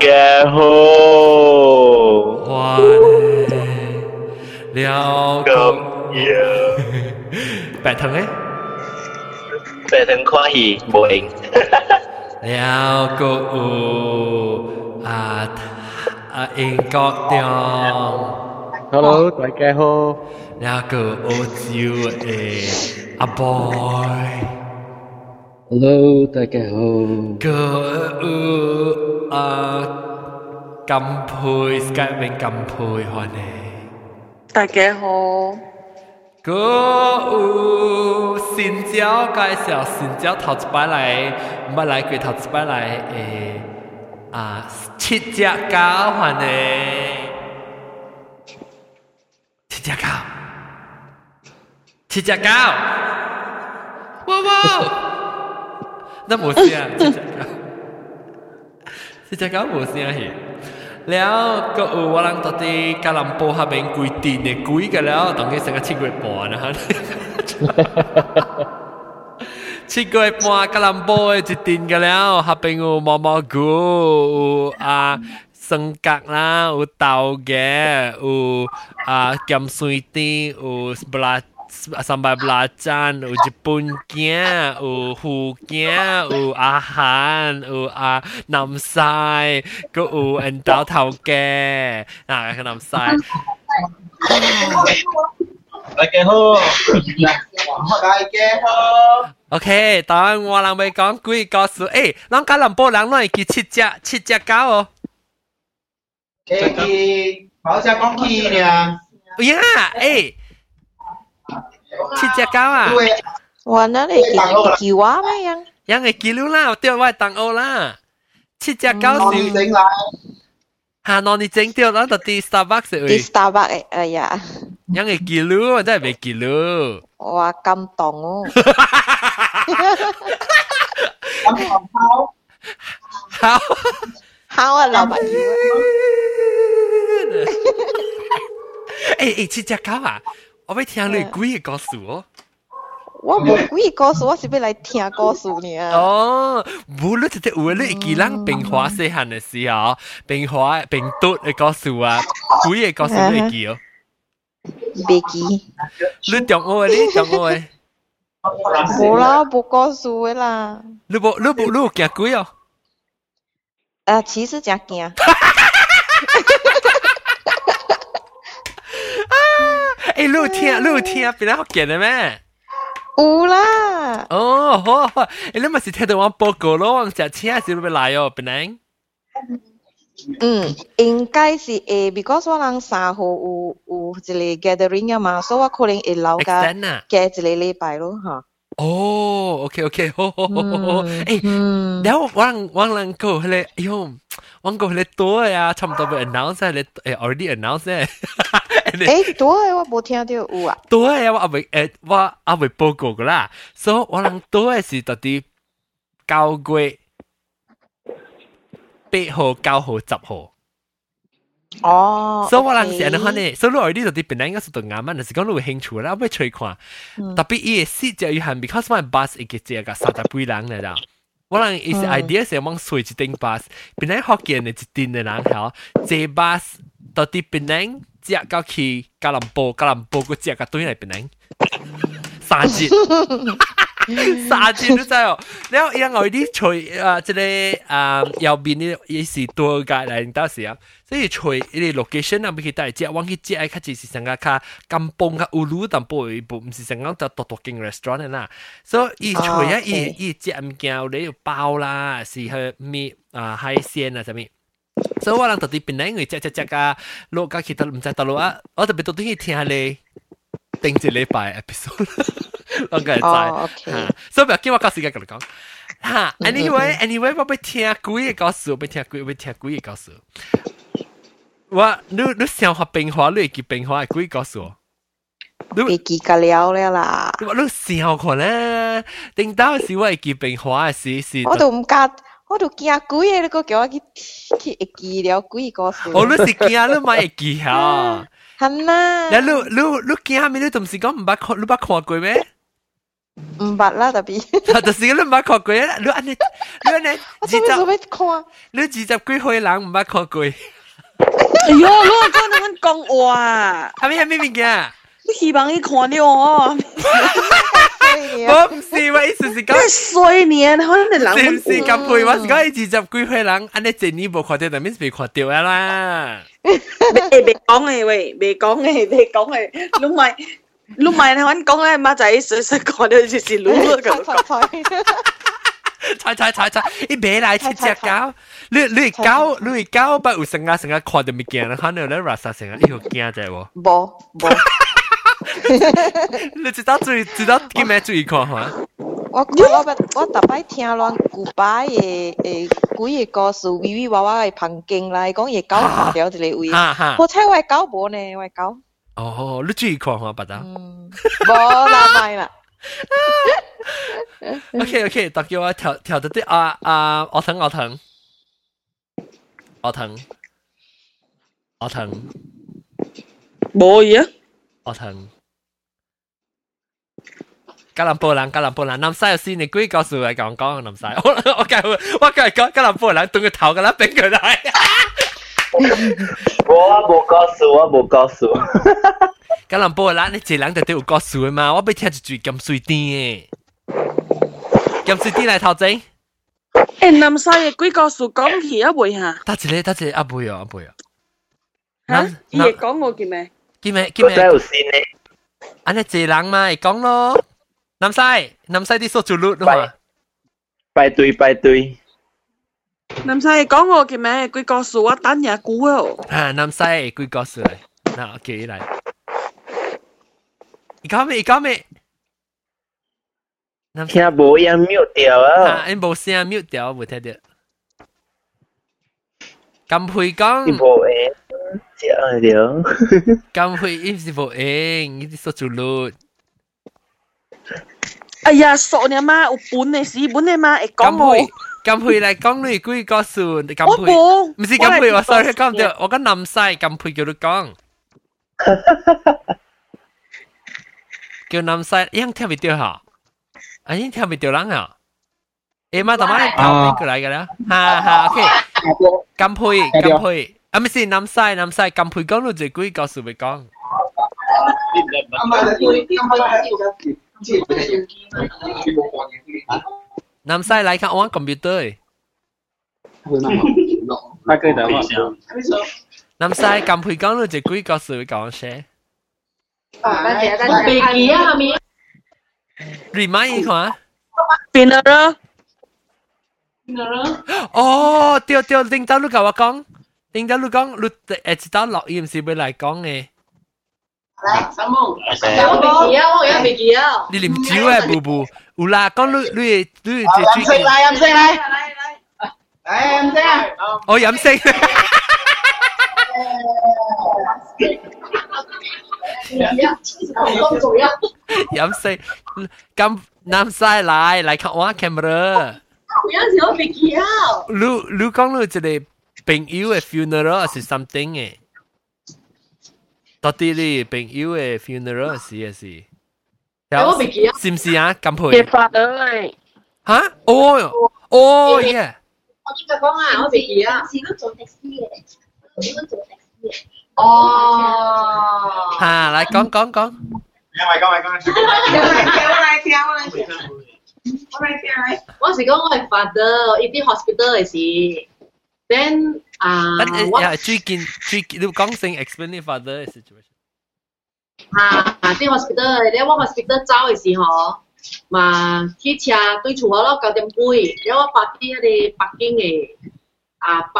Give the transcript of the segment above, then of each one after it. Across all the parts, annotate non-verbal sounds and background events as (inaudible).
大家好，欢迎了朋。白糖嘞，白糖欢喜，无应。了个阿阿英国娘，Hello，大家好。了个澳洲的阿伯。Lô Tài Kè Hồ. Cơ ư à Cầm phùi Skype mình cầm phùi hòa nè. Tài Kè Hồ. Cơ ư Xin chào cái xào xin chào thật bài lại Mà lại quỳ thật bài lại À Chị chạc cá hòa nè. Chị chạc cao Chị chạc cao Wow wow. 那无声，这只狗无声嘿。了，个有我人到底加兰波下面规定的规个了，当佢成个七月半啦。七月半加兰波一定个了，下边有毛毛菇，有啊生角啦，有豆嘅，有啊咸水甜，有布拉。三百八站，有日本囝，有福囝，有阿涵，有阿南西，佮有人豆头嘅，嗱個南西。大家好，大家好。OK，但我人未講鬼故事，誒，咱家南部人攏會記七隻七隻狗哦。記記，冇只講記呀。呀，誒。七只狗啊！哇，那你几几娃咩样？样个几溜啦，钓我当欧啦，七只狗是。hà nó đi chỉnh tiêu đó là đi Starbucks rồi. Đi Starbucks ấy, à dạ. Những cái kỷ lũ, 真係未紀錄。哇，感動哦！感動好，好，好啊，老闆。誒誒，七隻狗啊！我要听你鬼嘅故事哦。我冇鬼故事，我是要来听故事呢。哦，无论即系有你记人平华细汉嘅时候，平华平嘟嘅故事啊，鬼嘅故事你记哦。未记，你中学嘅，你中学嘅，冇啦，冇故事嘅啦。你冇你冇你有惊鬼哦？啊，其实真惊。 诶，你有听你有听边个见嘅咩？有啦，哦，好好，诶，你咪是听到我报告咯，我只车是要来哦，边能？嗯，应该是诶，because 我人三号有有一个 gathering 啊嘛，所以我可能会留个 extend 啊？加一个礼拜咯，吓。哦，OK OK，好好好好好，诶，嗯，然后我人我人个迄个，哎呦， 我个迄个多呀，差唔多要 announce 咧，诶 already announce 咧，诶，对，我冇听到有啊。多呀，我阿未诶，我阿未报告噶啦，所以我人多嘅是到底九月八号、九号、十号。哦，所以我人是安尼看呢，所以你 already 就啲本来应该是对啱啊，但是讲你有兴趣啦，我要吹看。特别伊嘅细只有限，because 我 bus 一个只个三十几人嚟啦。 我人伊是 idea 是往随一顶 bus，本来福建嘅一顶嘅人好，坐 bus 到啲本来只到去吉隆坡，吉隆坡个只个对嚟本来三节。 三节都真哦，然后因为啲随啊，即系啊右边啲也是多界嚟，到时啊，所以随啲 location 啊，俾佢带只，往去只系较只是成个较金崩较乌鲁淡薄一步，唔是成个就独独间 restaurant 啦，所以伊随啊，伊伊只物件你要包啦，是去咩啊海鲜啊，什么。所以我人特啲边咧，因为只只只个落架其他唔知道路啊，我特别特登去听下你 定一礼拜 episode。我梗系知，哦，OK，所以唔要叫我讲时间同你讲。 哈，anyway anyway，我要听几个故事，我要听几，我要听几个故事。我你你想学变化，你会记变化几个故事？会记㗎了了啦。我你想看咧，顶到时我会记变化时时。我都唔加。我都惊鬼嘅，你个叫我去去会记了鬼个事。哦，你是惊你咪会记吓？ 系啦。你你你你惊咩？你都唔是讲唔捌看，你捌看过咩？唔捌啦，特别。就是你唔捌看过啊？你安尼，你安尼，我做咩做咩看？你二十几岁人唔捌看过？哎呦，我讲你讲话，系咪系咩物件？你希望你看到我。 我唔是我意思是讲，衰年可能人是唔是咁配？我是讲二十几岁人，安尼一年冇看到，但面是被看到啊啦。未未讲嘅喂，未讲嘅，未讲嘅，你唔系你唔系你揾讲咧，马仔细细看到就是老咗咁。猜猜猜猜，你买来七只狗，你你狗你狗不有成日成日看到物件，可能你 rasa 成日你有惊啫喎。冇冇。 你知道最知道叫咩注意看哈？我我我特摆听乱古巴嘅诶几个故事，微微娃娃嘅旁经啦，讲嘢狗看掉一个位。我猜我狗无呢，我狗。哦，你注意看哈，不得。嗯，无啦，咪啦。OK OK，大叫我跳跳到啲啊啊，我疼我疼，我疼，我疼，冇嘢。我疼。 吉林波人，吉林波人，南西有先，你鬼告诉我讲讲南西，我我计我计讲吉林波人，动个头噶啦，俾佢嚟。我冇告诉，我冇告诉。吉林波人，你一人就都有告诉嘛，我俾听住住咁水啲嘅，咁水啲嚟头整。诶，南西嘅鬼告诉讲起一回吓。得一个，得一个，阿妹啊，阿妹啊。吓？伊会讲我叫咩？叫咩？叫咩？真有线呢？安尼一人嘛，会讲咯。 南西，南西啲数做率嘛？拜对拜对。南西讲我嘅咩？佢告诉我等下估哦。啊，南西佢告诉你，嗱我记嚟。你讲咩？你讲咩？听无音 mute 掉啊！啊，你无声 mute 掉，冇听到。咁会讲。你无诶，这了。咁会伊是无诶，呢啲数做率。 哎呀，傻你妈，有本嘅事，本嘅嘛，会讲我。咁配嚟讲你几个数？咁我冇，唔是咁配，我 sorry 讲唔对，我讲南西咁配叫你讲。叫南西，一样听唔到吓，啊，一样听唔到人吓。诶妈，大妈头边过嚟嘅啦，哈哈，OK。咁配，咁配，啊，唔是南西，南西咁配讲到就几个数咪讲。 南西嚟看玩 computer 那可以的话，南西咁配讲到就几个数讲些。飞机啊，咪 remind 看。边啦？哦，对对，领导你甲我讲，领导你讲，你诶知道录音是要来讲嘅。 来，三梦，我飞机啊，我要飞机啊。你啉酒诶，布布，有啦，讲你你你饮食嚟，饮食嚟，嚟饮食。我饮食。饮食，咁南西来来看我 camera。有阵时我飞机啊。你你讲你一个朋友嘅 funeral 是 something 嘅， 到底你朋友嘅 funeral 是嘅是？我飞机啊。是唔是啊？咁配。嘅发诶。吓？哦哦耶！我点解讲啊？我飞机啊。是都做的士嘅，点样做的士嘅？哦。吓，嚟讲讲讲。讲嚟讲嚟讲嚟。我嚟听，我嚟听。我嚟听嚟。我是讲我系 father，一啲 hospital 嘅事。Then Uh, but uh, what? yeah, tricky, tricky. Look, Gong Sing, explain it further situation. À, à đi hospital, đi vào hospital cháu thì họ mà khi cha tôi chủ họ lo cầu điểm vui, đi vào party đi parking này à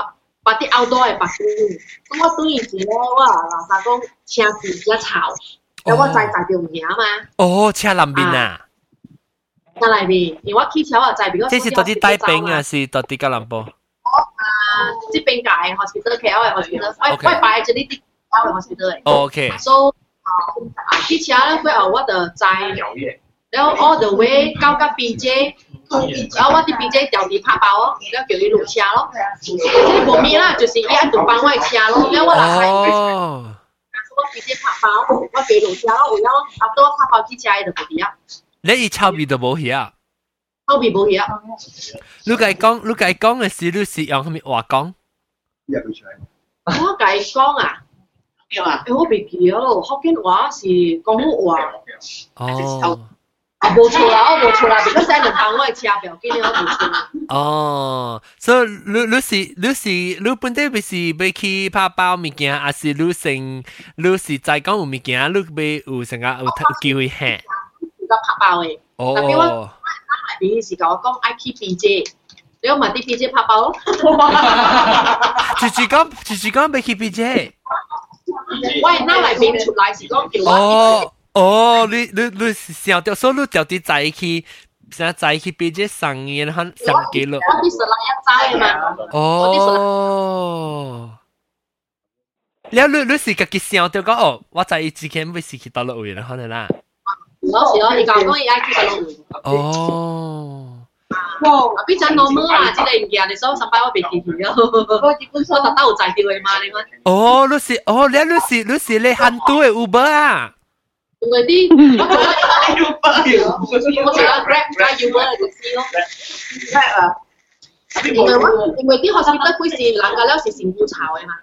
party outdoor ấy parking. tôi có tôi thì nó là là sao cũng cha thì cha chào, để vào chạy chạy đường nhà mà. Ồ, cha làm bên à? Cha làm bên, vì tôi khi cháu ở chạy bên. Thế là tới Đài Bắc à, là tới Kuala Lumpur. 帶兵啊，是到底吉隆坡？啊，這邊界 hospital KL 嘅 hospital，我我擺這裡啲 KL 嘅 hospital 嘅。OK。So 啊，去車咧，佢後我就在，然後 all the way 到個 BJ。然後我啲 BJ 掉啲拍包咯，然後叫佢落車咯，即係冇咩啦，就是一喺度幫我車咯，然後我就係，我 BJ 拍包，我叫佢落車咯，然後啊到我拍包之車就冇啲啊。你一抄邊都冇嘢啊？抄边冇嘢啊？你计讲，你计讲嘅时，你是用咩话讲？我计讲啊，诶我未记咗咯，福建话是讲话。哦。啊，冇错啦，我冇错啦，because 人帮我车票，今年我冇错。哦，所以你你是你是你本地不是要去拍包物件，还是你成你是在讲有物件，你要有成个有有机会行？个拍包嘅。哦。特别 我我边时讲我讲爱去 BJ，你我问啲 BJ 拍包咯。住住讲住住讲要去 BJ。喂，嗱嚟边出嚟是讲叫我。哦。哦，你你你想到，所以你就啲在去，想在去比这上嘢，han 上几咯。我啲实力一斋嘛。哦。你你你是个嘅想到讲哦，我在之前未是去到落位啦，可能啦。 嗰時咯，你講講而家去。哦。哇！邊陣 normal 啦，即係唔見你所上班我未記住咯。我基本上特登有在掉嘅嘛，你講。哦，你是哦，你你是你是你很多嘅 Uber 啊？Uber 嘅公司咯。Grab 啊！因為因為啲學生得佢是是成股炒嘅嘛。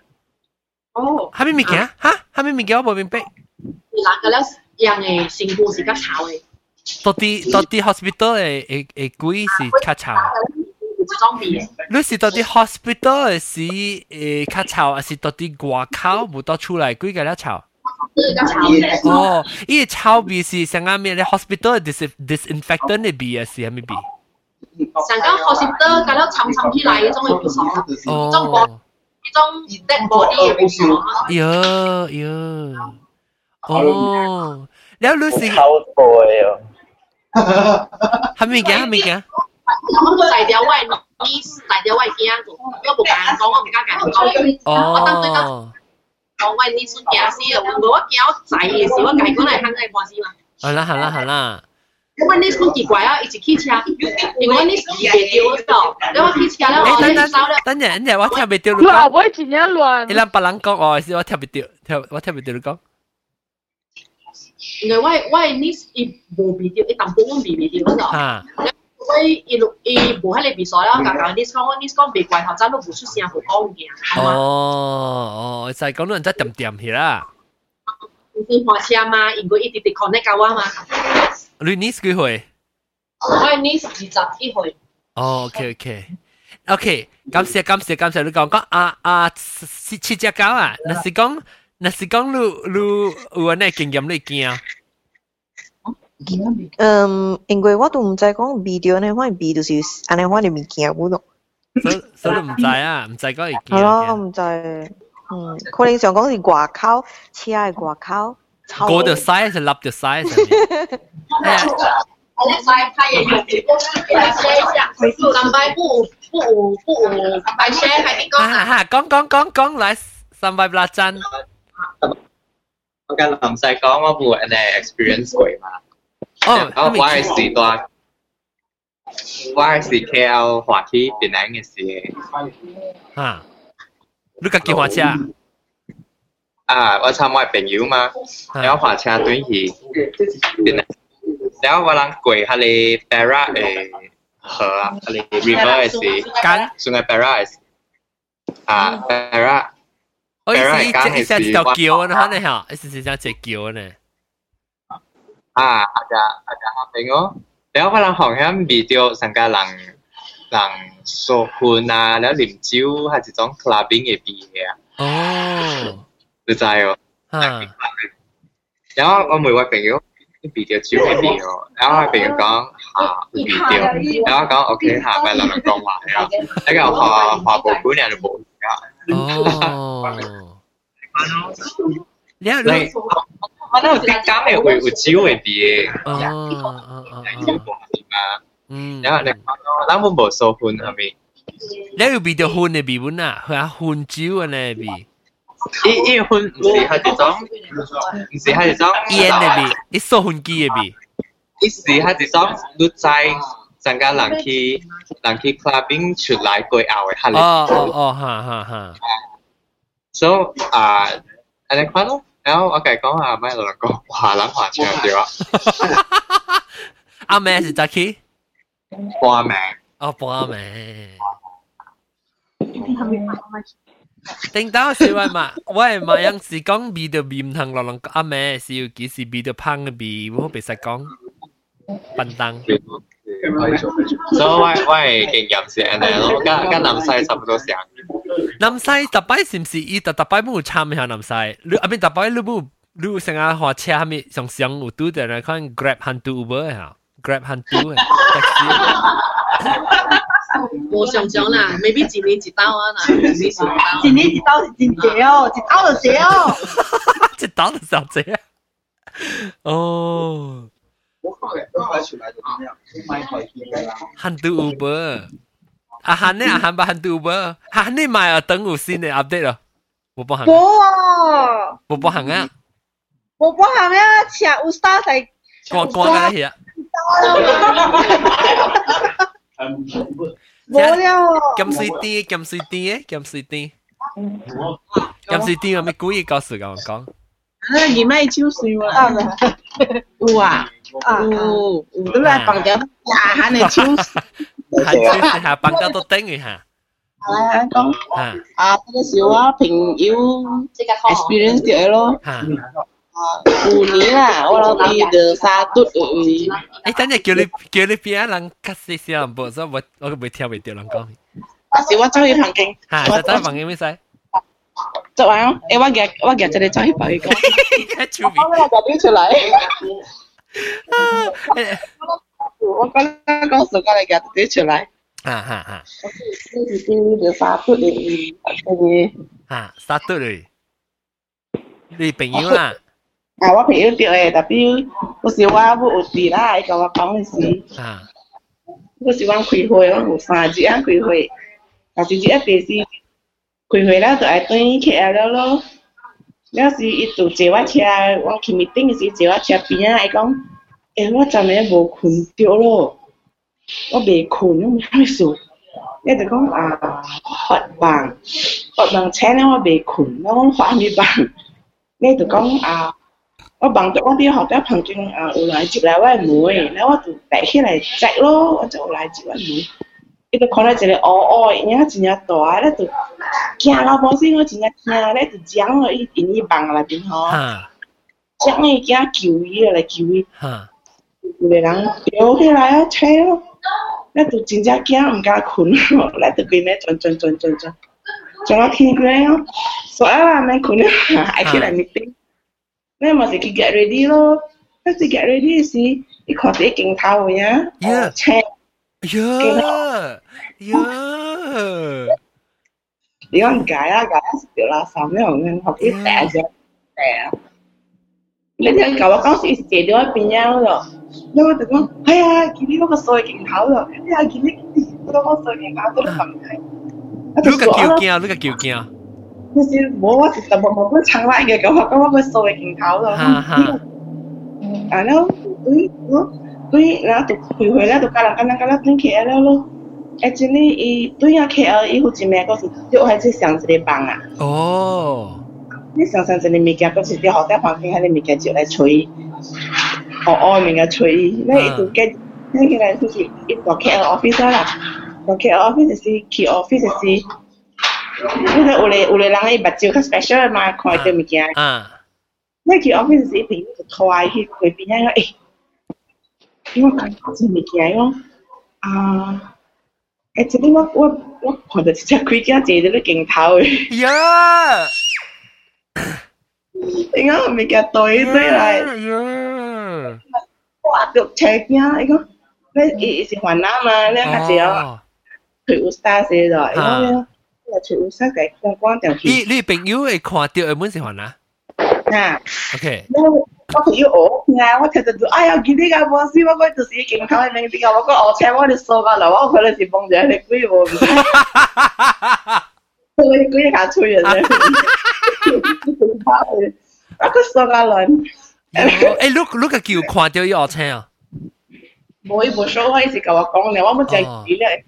哦。係咪物件？嚇？係咪物件？我冇明白。人嘅成股是较炒嘅。到底到底 hospital 诶诶诶贵是较炒？装备。你是到底 hospital 诶是诶较炒，还是到底外口冇到出来贵嘅咧炒？哦，伊个臭味是上啱咩咧？hospital dis disinfectant 嘅味啊，是系咩味？上间 hospital 搞到沉沉起来嗰种嘅味爽，哦，种玻呢种 dead body 嘅味爽。哟哟， 哦，แล้วรู้สึก เข้าโปรยอ่ะ 系咪嘅？系咪嘅？我大条位 miss 大条位惊做，因为冇敢讲，我唔敢讲。我当对哦。讲喂，你算惊死啊！我我惊我仔嘅时，我计讲嚟香港关事嘛。好啦好啦好啦。因为你好奇怪啊，一直开车，如果你系掉咗，你我开车咧，我等等你收咧。等阵，等阵，我听唔到你乱讲。会真系乱。你谂别人讲我，是我听唔到，听我听唔到你讲。 因为我我你伊无味掉，伊淡薄我味味掉嗰度。吓。我伊录伊无喺你比赛啦，刚刚你讲我你讲别怪头，真都唔出声，好讲嘅。哦哦，就系讲到人真掂掂去啦。唔是换车嘛，因为伊直直 connect 交我嘛。你呢几岁？我你二十一岁。哦，OK OK OK，感谢感谢感谢你讲讲啊啊，七七只狗啊，那是讲 那是讲你你有安尼经验你惊。嗯，因为我都唔知讲 video 呢，可能 video 就是安尼款嘅物件嗰度。所所以唔知啊，唔知讲会惊。系咯，我唔知。嗯，可能想讲是外口，车嘅外口。过条晒就立条晒上面。我在拍嘢用，来 share 一下。三百不不五不五，来 share 还点讲啊？哈，讲讲讲讲来三百 八针。我跟林细讲我冇人哋 experience 过嘛。哦，我我系时代，我系时 KL 滑梯边两嘅事。吓，你家己滑车？啊，我参我朋友嘛，然后滑车对去边两。แล้วเวลากุยฮะเลยเปร่าเอเหอฮะเลย river สิกันสุงไงเป ร่าอ่าเปร่า 我意思一下一条桥呢，可能吓，意思是想只桥呢。อ่าอาจจะอาจจะฮะเป็นอ๋แล้วเวลาของแฮมวิดีโอสังกัดหลังหลังโซคูนาแล้วหลิมจิ้วฮะจะต้องคลาบิ้งเอปีเนี่ย 哦，รู้ใจอ๋อ 吓，แล้ว我每位朋友 video 照嘅 video，然后朋友讲下 video，然后讲 OK 下咪两两讲话啊，呢个下下部本人就冇㗎。哦，你你你我都有啲假嘅会会照嘅啲嘅。 哦哦哦哦， 嗯，然后你讲到，咱们无数分系咪？你有变到混嘅味本啊，佢啊混酒啊呢味。伊伊混唔是系一种，唔是系一种烟嘅味，你数混机嘅味。伊是系一种你知。 增加人去人去 clubbing 出来过后嘅下哦哦哦，哈哈哈。So 啊，安尼看咯，然后我计讲下咩两个华人华唱对啊。阿妹是咋去？半妹。哦，半妹。顶到是话嘛，我系嘛样是讲味到味唔同落落阿妹是要几时味到香嘅味，我别实讲笨蛋。 所以我我系经验是安尼咯，跟跟南西差不多像。南西特摆是唔是伊特特摆冇参下南西？你阿边特摆你冇你成日学车下面上上有拄着来看 Grab 和 Uber 吓，Grab 和 Uber taxi。我想讲啦，maybe 一年一刀啊，嗱，一年一刀是真济哦，一刀就济哦，一刀就上济啊，哦。 hantu Uber. à Ah này à ah han bah hantu Uber. Ah này mai ah tầng u xin để update lo. Bo hàng hang. Bo. Bo hàng hang ah. Bo hàng hang ah chia u star sai. Quan quan cái gì à? Vô leo. Kim City, suy City ấy, Kim City. Kim City mà ờ, mấy cú gì cao sự cao con. Nó gì mày chịu suy mà. Ừ à. 喎。有啊。有有都来放掉，呀，喊你超，喊超下放掉都顶一下。系讲啊，嗰个时我朋友 experience 咗咯。旧年啦，我老弟就沙嘟诶。诶，等阵叫你叫你边人较细细人播，所以我我未听未到人讲。啊，是我走去旁边。吓，就走去旁边咩使？做完，诶，我夹我夹咗你走去旁边讲。我我夹啲出嚟。 我刚刚告诉我你嘅跌出来。啊哈哈。呢啲啲就沙嘟嚟，嗰啲。啊，沙嘟嚟。你朋友啦？啊，我朋友掉诶，特别嗰时我冇有事啦，伊甲我讲嘅事。啊。嗰时我开会，我有三日啊开会，但是一第四开会啦，就系对 KL 咯。 有时伊就坐我车，我去 meeting 时坐我车边啊，伊讲，诶我昨暝无困着咯，我未困，我咩事？伊就讲啊，发梦，发梦请咧我未困，我讲发咩梦？伊就讲啊，我梦到我啲学校旁边啊有来接来我妹，然后我就带起来摘咯，我就来接我妹。 你都看到一个乌乌，然后真日大，了都惊到半死。我真日惊，了就涨了一一磅来丁吼。涨了惊救伊了，救伊。哈。有个人摇起来啊，扯！了就真正惊，毋敢困了，了就变来转转转转转，转到天光。所以啊，免困了，还起来面顶。咪莫是去 get ready 咯？开始 get ready 时，伊开始惊涛呀，吓！Iya. Iya. Dia kan gaya, gaya jelasannya ngomongin hoki teh aja. Teh. Nên nhân cậu có sự chế đó bên nhau rồi. Nó tôi nói Hay à, kỳ lý có sôi kiện thảo rồi. Hay à, kỳ lý nó có sôi kiện thảo tôi không thấy Lúc cả kiều kia, lúc cả kiều kia. Nó sẽ bố quá thì tập một bữa chẳng lại kìa cậu có sôi kiện thảo rồi. Hả hả À nó, ừ, nó 我讲我个水镜头咯。哈哈。然后对我。对，然后就开会咧，就加人加人加人转 KL 咯。actually 伊对啊 KL 伊好似咩嗰时，就系只上一个房啊。哦。你上上一个物件，嗰时啲学生环境喺啲物件就嚟吹，学外面嘅吹，咧伊就嘅，呢个人就是一个 KL office 啦，个 KL office 是 key office 是，呢个有嚟有嚟人伊目睭较 special 嘛，看啲物件。啊。呢 key office 是一定就拖去佢边样诶。 생각하지 느끼해요. 아, 애들이 막, 와, 와, 근데 진짜 귀기하지 애들을 갱 다울. 야! 이거 미가 또 애들 lại. 야! 와, được chết nha, 이거. Nên ý ý gì hoàn nam mà, là gì đó. Ờ. Thử usta gì rồi, ờ. là thử usta quan quan tiểu khí. Lý bình yếu ấy khoa tiểu ấy muốn gì hoàn nam. À. Ok. 가서 이거 어? 그냥 못해도 아야 기대가 뭐 씹어볼 때 이게 가만히 내가 먹고 어 잘못했어가 나와 그래서 뭔지 알래 그게 뭐 그게 그게 가출이야 아 cái sao cả lần Ê lúc lúc cái kiểu khoa tiêu yêu chơi à? Mỗi buổi show hay gì cả và con nếu mà chơi kỹ ờ. lại.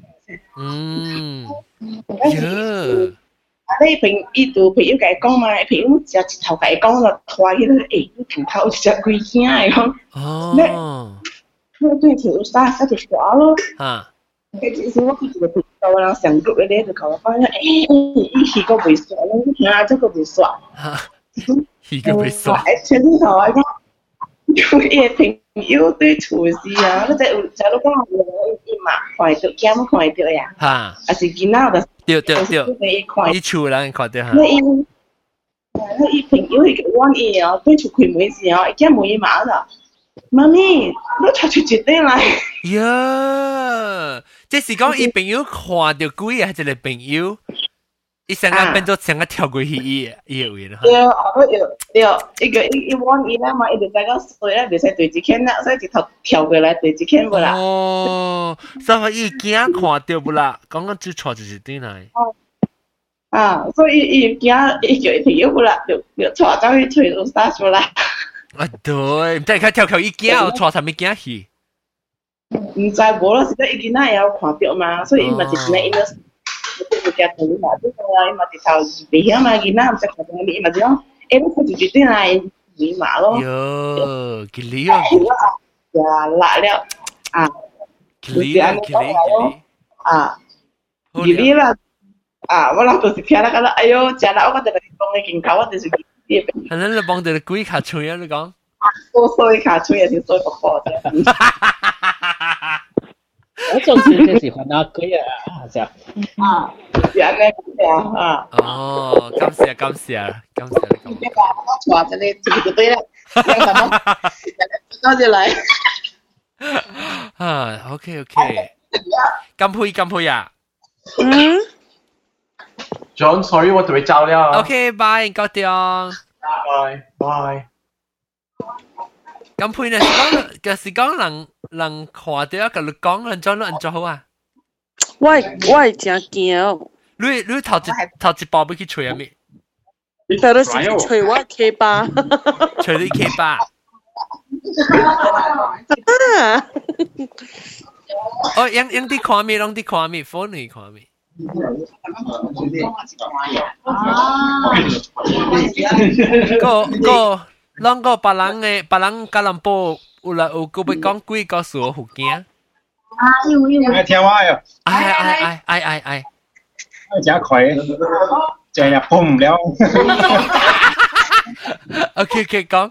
Ừ. Yeah. 你朋伊度朋友甲伊讲嘛，朋友只一头甲伊讲就拖起来，诶，你头头只鬼惊诶讲。哦。那对条沙沙就耍咯。啊。诶，其实我佢一个朋友，我人上个咧就甲我讲，诶，伊伊个袂耍咯，听下这个袂耍。哈。伊个袂耍。诶，前头啊讲。有一朋 有对厨师啊，你在有在路讲话，我一嘛看到，监看到呀。哈，啊是囡仔的，对对对，你厝人看到哈。那因，那一朋友一个网友对厝开门时哦，一见门一嘛的，妈咪，我出去接来。哟，这是讲 (laughs) 一朋友看到鬼啊，是个朋友。伊成日变做成日跳过去伊伊个位啦。对，我有对，一个一一往伊啦嘛，一直在个水咧，袂使对一圈啦，所以一头跳过来对一圈不啦。哦，所以伊惊看到不啦，刚刚就错就是对来。啊，所以伊惊伊叫伊朋友不啦，就就错走去吹到沙出来。啊对，唔知佢跳跳伊惊，错啥物惊去？唔知无咯，是得伊囡仔也有看到嘛，所以伊嘛就是咧，伊咧。 imati bihema ginamse imazio ero kujitina ni malo yo kilio ya la le ah kilio kilio à gilila ah wala to si piara kala ayo jana o kada ni bong king kawa de si hanan le bong de kui ka chu ya lu gang so à ka chu ya si so ko ko 我总是很喜欢那鬼啊，这样。啊，是安尼讲啊。哦，感谢感谢感谢你咁。我坐这里这个对了，让什么？到这来。啊，OK OK。金佩金佩啊。嗯。 John，sorry，我准备走了。 OK，bye，高定。 Bye bye。 咁配呢？嘅是講人人看到，甲你講，安怎你安怎好啊？我我會真驚。你你頭一頭一步要去吹咩？頭都是吹我 K 八，吹你 K 八。哦，用用啲看咩？用啲看咩？phone 嚟看咩？個個。啷个别人嘅别人吉隆坡有来有个要讲几个数福建？啊，有有。你听话呀？哎哎哎哎哎哎！真快，真系碰唔了。 OK OK 讲。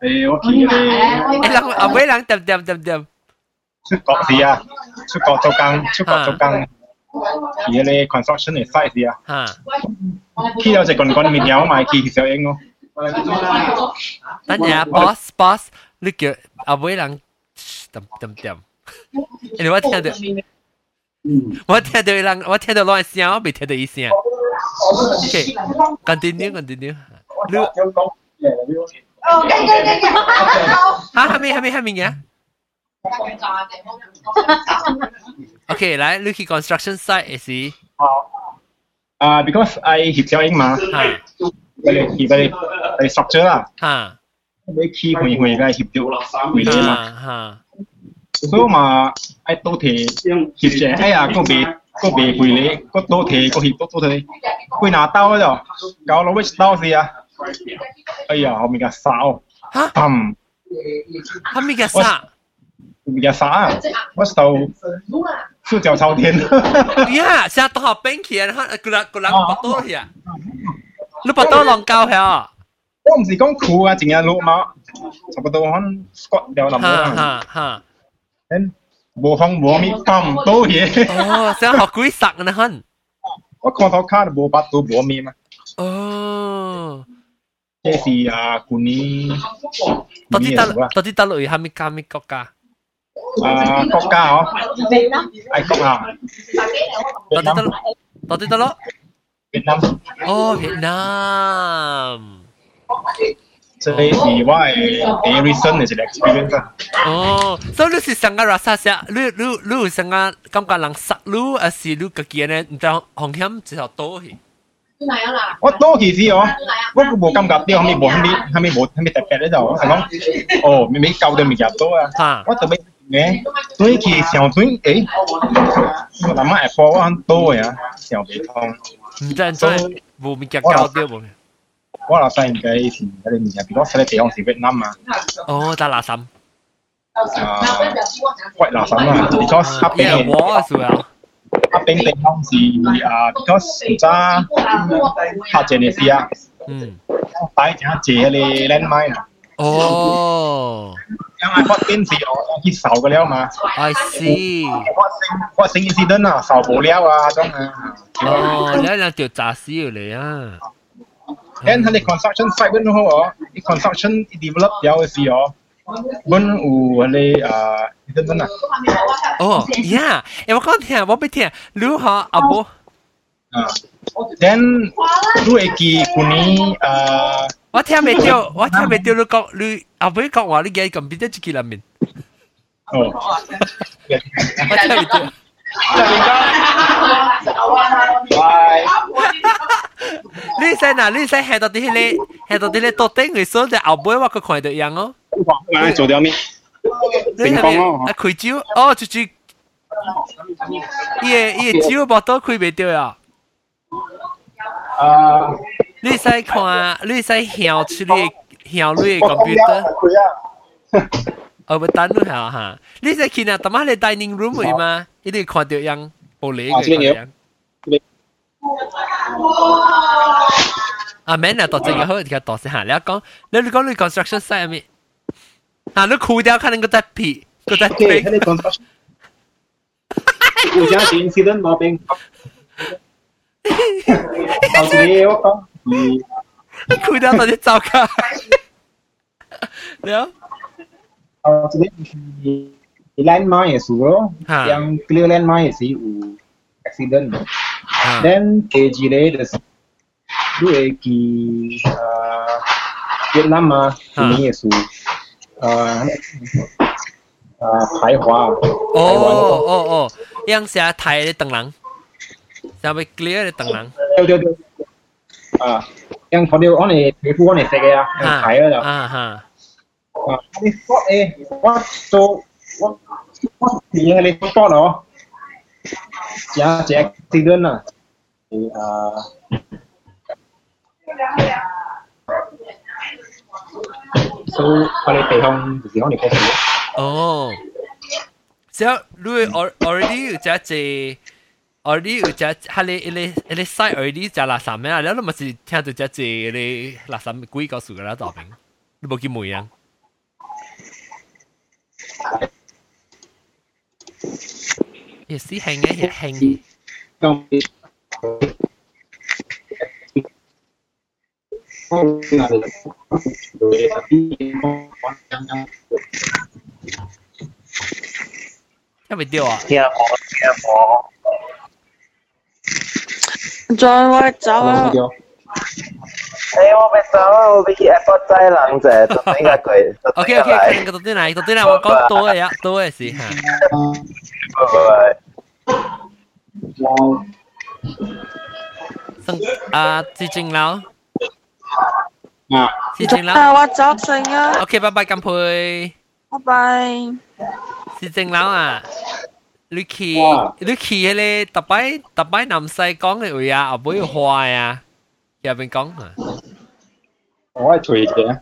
诶，我见你。诶，人阿妹人点点点点。出国时啊，出国做工，出国做工。 而你 construction 嘅 site 啊。吓。去到只棍棍面有埋去小英咯。等下 boss boss，你叫阿妹人点点点。你我听到，我听到人，我听到乱声，我未听到一声。OK，continue continue。你哦，跟跟跟跟。吓，系咪系咪系咪嘅 ？OK，来，你去 construction site 系是。啊，because I 协小英嘛，系，佢哋协佢哋 structure 啦，吓，你 key 会会嘅协调会嘅嘛，吓，所以嘛，I 都提协者，哎呀，个别个别会你，个都提个协都都提，会拿刀嗰度，搞攞 which 刀先啊？哎呀，后面嘅手，吓，砰，后面嘅啥？ 后面嘅啥？我手。塑胶朝天。呀，成日同学冰起啊，佢人佢人拔刀去啊，你拔刀浪高系啊？我唔是讲酷啊，净系落马，差不多可能 squat 掉冧啦。吓吓。咁无风无面咁多嘢。哦，成日学鬼杀啊很。我看到卡无巴都无面嘛。哦。这是啊，古年。到底得到底得落去系咪加咩国家？ 啊，国家哦，系国啊，到底得咯，到底得咯，越南，哦，越南 即系是我系第 recent 嘅一个 experience 啊。哦，所以你是上个 rasa 些，你你你有上个感觉人杀你，还是你自己呢？唔知风险至少多去。我多其实哦，我个冇感觉啲，后面冇后面后面冇后面特别咧就，我成讲哦，明明旧到未入到啊，我特别 né tôi chỉ xiao tôi ấy làm ai bỏ ăn tôi à? Xiao bị thông chân chân vô mình chặt cao tiêu vô quá là sai cái thì cái này là bị nó sai cái ông thì Việt Nam mà. Ồ ta là sắm. À quậy là sắm à because hấp bên này quá rồi à. Hấp bên này không thì à because ta hạt Indonesia ừ. Tại chỉ hạt chỉ là landmine โอ้ยังไงพอซินสีออกที่เสาก็แล้วมาไอซีพอซินพอซินอินซิเดนต์อะเสาโบแล้วอะจ้องอะโอ้แล้วเราจะจ่าซิอยู่เลยอะเอ็นท่านใน construction site เป็นหัวอี construction develop แล้วสิอ๋อมันอูอะไรอ่าอินเดนต์อะโอ้ยเอ้ว่าก่อนเถียว่าไปเถียรู้ฮะอะบ่อ่า then รู้ไอ้กี่คนนี้อ่า 我听未到，我听未到你讲，你阿伯讲话你嘅咁边啲自己里面。哦，我听未到。你使嗱，你使下到啲咧，下到啲咧多顶嘅所就后背我个看到样哦。你做掉咩？乒乓咯。啊，开招哦，就就，伊个伊个招冇多开未掉啊。啊， 你使看，你使响出你响你个 computer。哦，不单咯吓吓，你使见啊，特妈你 dining room 会嘛？一定看到样玻璃嘅样。啊，man 啊，到这个好，而家到时下你讲，你你讲你 construction site 咪，啊，你酷掉，可能个在皮，个在皮。有家是 incident 毛病。到时我讲， 你酷掉到底糟糕。了。到时你 landmine 也是咯，yang clear landmine 也是有 accident。then 第二个就是你会记啊越南嘛，你也是啊啊排华。哦哦哦，样写台的灯笼，写被 clear 的灯笼。对对对。 啊，样佢哋我哋皮肤我哋食嘅啊，样排嗰度。啊哈。啊，你我诶我做我我变你多咯，加加这个呢？啊，所以我哋地方就是我哋嗰度。哦，即系你 already 有只只 ，already 有只，系你你你 site already 只垃圾咩啊？你都咪是听到只只你垃圾鬼告诉㗎啦，作品，你冇见冇样。也是轻嘅，也轻。咁。听未到啊？听我听我。 再我走啊！诶，我咪走啊！我俾 Apple 仔冷啫，就呢个句。OK OK，看个到啲嚟，到啲嚟我讲多嘅呀，多嘅事吓。拜拜。生啊，至正楼。啊，至正楼。啊，我走先啊。 OK，拜拜，金佩。拜拜。至正楼啊， 你去你去迄个特摆特摆南西讲嘅位啊，后尾坏啊，入边讲啊。我系推嘅。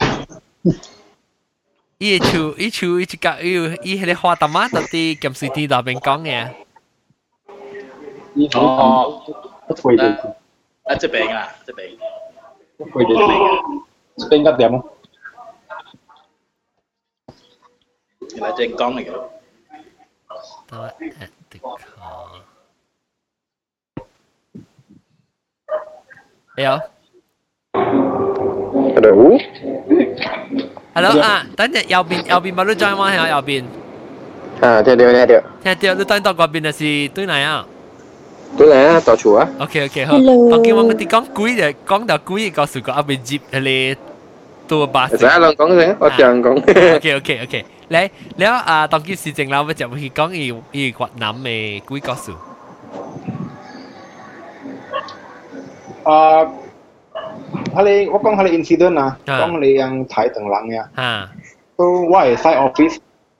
伊个厝伊厝伊只个伊伊迄个花淡仔到底咸水甜入边讲嘅。哦，我推嘅。啊，这边啊，这边。我推嘅。这边个点啊？原来正讲嚟嘅。 Start at the car. 有。Hello。 Hello 啊，等阵右边右边冇你 join 我系右边。啊，听到听到。听到你等到嗰边系是对嚟啊？对嚟啊，到处啊。 OK OK 好。我见我嗰啲讲鬼就讲到鬼个时个阿边接系你 ตัวบาส就系两讲先，我讲讲。 OK OK OK，嚟แล้วอ่า当件事情เราไป就去讲伊伊越南嘅几个数。啊，佢哋我讲佢哋 incident 啊，讲你yang睇等人嘅。啊。都我系 side office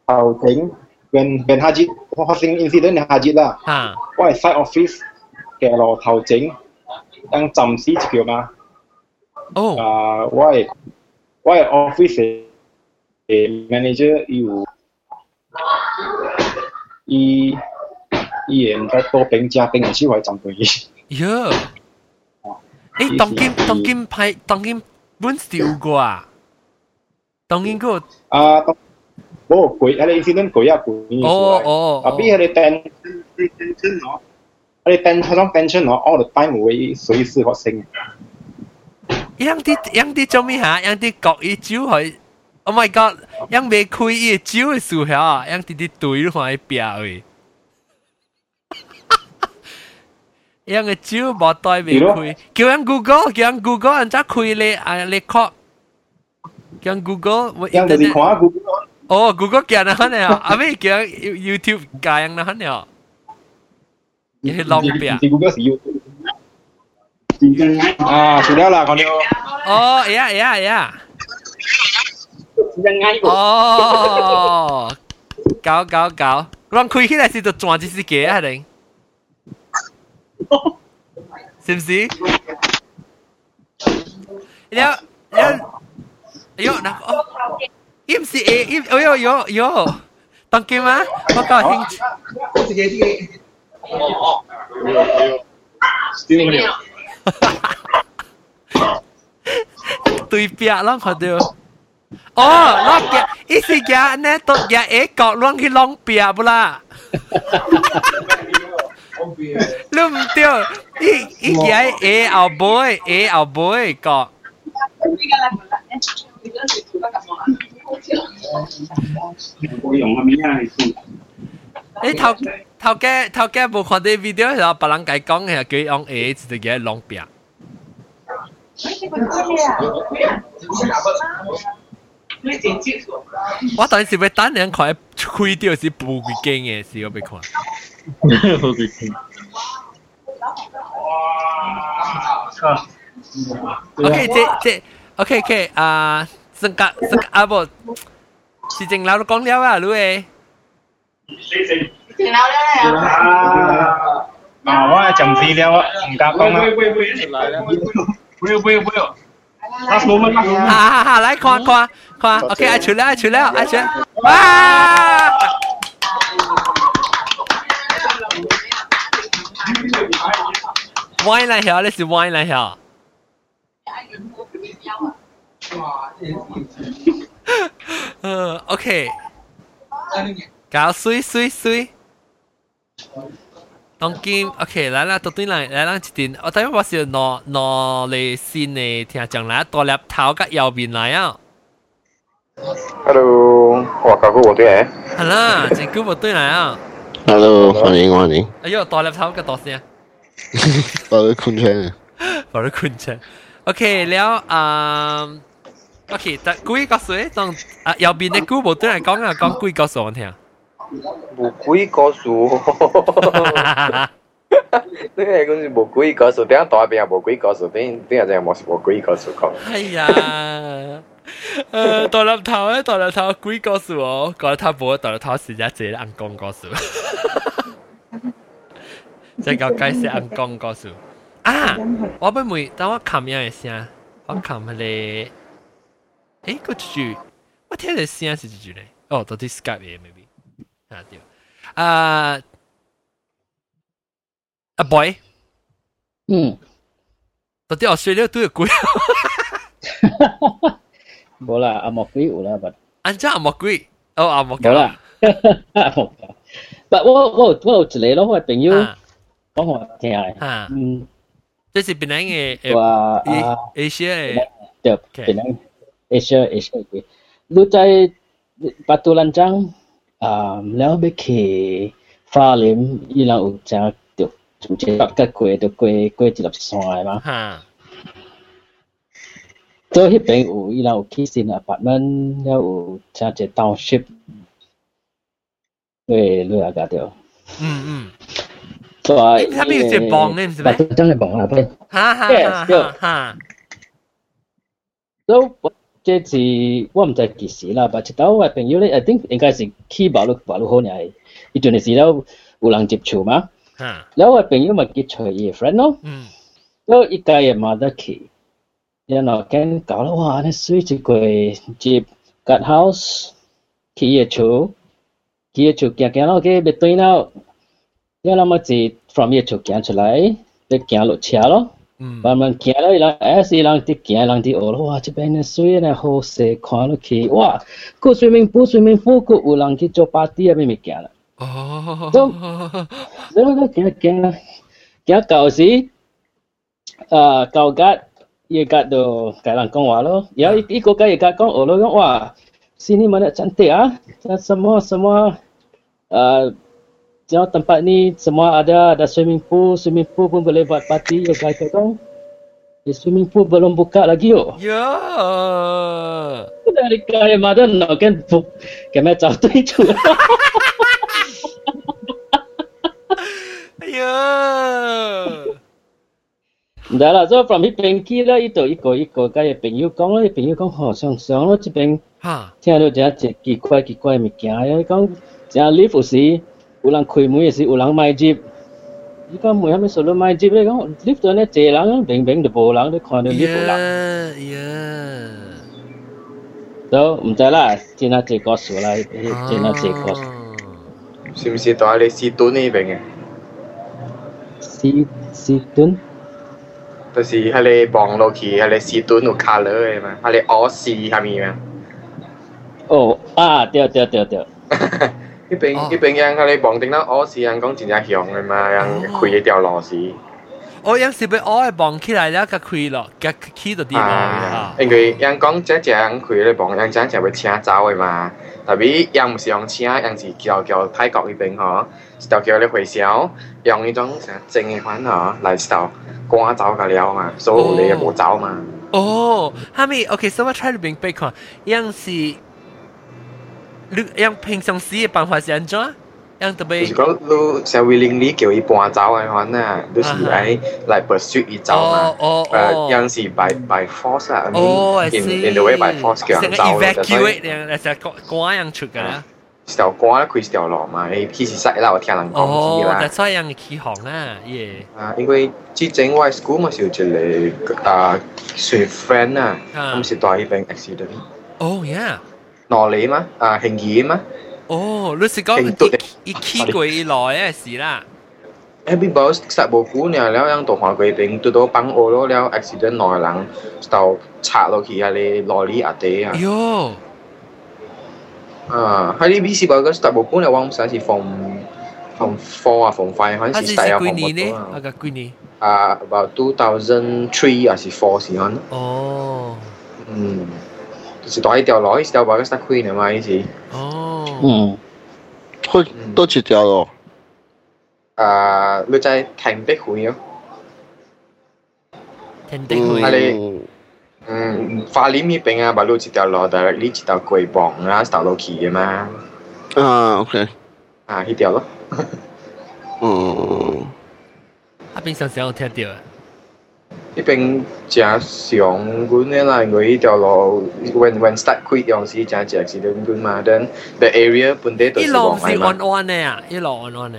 后整，when when 下节发生 incident 下节啦。啊。我系 side office 嘅路头整，yang 暂时叫嘛。哦。啊，我 y officer manager 有，伊伊 are you yeah 是诶当今当今派当今 when do 啊当今个啊哦哦 aby had a band band china had a band china all the time we 随时发生 样啲样啲做咩吓？样啲国语招去，Oh my God！样未开伊招嘅时候啊，样啲啲对落去边嘅。yang cái chiếu bỏ tay về khui kêu anh Google kêu anh Google anh chắc khui le à le khó kêu anh Google yang đi khóa Google oh Google kêu nó này à à mấy kêu YouTube cái yang nó này à ini long bia di Google sih YouTube Ah, sudahlah kalau Oh, iya iya iya. Oh, 搞搞搞，咱开起来是就转一只鸡啊，定？是不是？了了，哎呦，那哦，伊不是诶，伊，哎呦呦呦，当鸡吗？我搞兴趣。这个这个，哦哦，有有，丢了。(laughs) tùy bịa lắm hả đều Ồ, nó kìa, ý xì kìa, nè, tốt kìa, ế cọ luôn khi lòng bịa bù la. (laughs) Lùm tiêu, ý, ý kìa, ế ảo bối, ế ảo bối, cọ. Ê, thọc, 头家头家冇看啲 video，然后别人佢讲系佢用 A 字嘅浪饼。我当时咪单人看开掉是不会惊嘅事，我俾看。不会惊。OK，这这 OK OK 啊，性格性格啊不，事情老都讲了啊，你诶。情了了啊！啊，我系暂时了，唔敢讲啦。不要不要不要。last moment last moment。哈哈哈，来看看看，OK，爱出了爱出了爱出，哇！歪嚟下，你是歪嚟下。嗯，OK。搞水水水。 (laughs) 當今 OK，咱咱到對來，咱咱一定，我等下我是攞攞嚟先嚟聽講啦，多粒頭甲右邊來啊。Hello，我搞過我對嚟。Hello，真久冇對來啊。Hello，歡迎歡迎。哎呦，多粒頭甲多聲。我都困車。我都困車。OK，了啊。OK，但故意告訴你，當啊右邊嘅久冇對嚟講啊，講故意告訴我聽。无几个数。你系讲是无几个数，等下大边又无几个数，等等下就冇无几个数讲。哎呀，诶大粒头咧，大粒头几个数哦，个头冇大粒头时一只硬讲个数。即系个解释硬讲个数。啊！我俾妹，等我琴日嘅声，我琴日咧，诶个句，我听嘅声是几句咧？哦，到底 Skype 嘅 maybe Ah, dude. Uh, boy. Mm. Tao đi Australia tu quỷ. Bố là à một quỷ ủa là bạn. Anh chắc ờ, (laughs) à một quỷ. Ô à một cái. Bố là. À một cái. Bạn wo wo wo chỉ lấy đó hỏi bạn yêu. Có hỏi thế này. À. Hmm. Thế thì bên anh ấy. Và à. Asia ấy. Được. Bên anh Asia Asia. Lúc tại batu lancang um leo be ki fa lim yi la u cha tu tu che pat ka kwe tu kwe kwe ti lap sai ma ha to hi pe u yi la u ki sin apartment leo u cha che township về lừa cả điều ừ ừ rồi 他们有些帮呢是吧？真的帮啊，对。哈哈哈哈哈。都即是我唔知幾時啦，但係到我朋友咧，I think 應該是去保陸保陸後年，一段時了有人接觸嘛。然後我朋友咪結隨伊 friend 咯，然後一家也冇得去，然後跟搞啦，哇！你水一個接 gut house 去伊厝，去伊厝行行咯，去別對啦，然後咪是 from 伊厝行出來，再行落車咯。Bamang kiala ilang es ilang tik kialang ti olo wajibena suena hose party 啊 do uh, Jangan tempat ni semua ada ada swimming pool swimming pool pun boleh buat party ya guys kong di swimming pool belum buka lagi yo ya dari kaya madan no kan kami tahu tu itu (laughs) ya唔得啦，所以 from 迄边去咧，伊就一个一个甲伊朋友讲咧，伊朋友讲好上上咯，即边听到真真奇怪奇怪物件，伊讲真 lift 有时 有人开门，有时有人卖接。伊讲门系咪数到卖接咧？讲 lift 度咧坐人，明明就无人，你看到 lift 有人。呀，都唔知啦，真系坐个数啦，真系坐个。是唔是到你士敦呢边嘅？士士敦。就是迄个望落去，迄个时段有 colour 诶嘛，迄个乌丝下面嘛。哦，啊，对对对对。 一边、哦、一边让他的绑定到螺丝，让工真正强的嘛，让开一条螺丝。哦，让是被螺的绑起来，然后开了，开地方。因为阳光姐正开的绑，让姐正要请走的嘛。特别让不是用请，让是叫叫泰国那边吼，是叫叫你回销，用一种啥正的款吼来收，赶走个了嘛，所以你也无走嘛。哦，哈咪，OK，so、okay, I try，是。你样平常时嘅办法是安怎？样特别。如果你成 willingly 叫伊搬走嘅话呢，你是喺嚟 pursue 伊走嘛？哦哦。诶，样是 by by force 啊，in in the way by force 叫人走嘅。evacuate 样，就赶人出㗎啦。条歌开条路嘛，你其实实啦，我听人讲知啦。哦，所以人起航啦，耶。啊，因为之前我 school 嘛是有一个啊，算 friend 啊，咁是在嗰边 accident。哦，yeah。 羅里嘛，啊慶義嘛。哦，你是講一起過來嘅事啦。Happy Boss 殺無辜呢，了樣動畫鬼兵，對到幫我咯，了 accident 內人就插落去啊，你羅里阿地啊。喲。啊，喺呢 B C 部嗰殺無辜呢，我唔想是放放 four 啊，放 five 嗰陣時第一項目啊。啊，幾年？啊，about two thousand three 還是 four 時間。哦。嗯。是大一条路，一条把个 start 开嘅嘛，呢次。哦，嗯，开多几条咯？啊，你在停碧会咯？停碧会。系你。嗯，花莲呢边啊，马路一条路，directly 一条过磅啦，走落去嘅嘛。啊，OK。啊，呢条咯。嗯。啊，边上上有听到啊？ 呢邊正常阮嘅啦，我呢條路 when when start quit 有時正正是兩半嘛，then the area 本地都是黃米嘛。一路是安安嘅啊，一路安安嘅。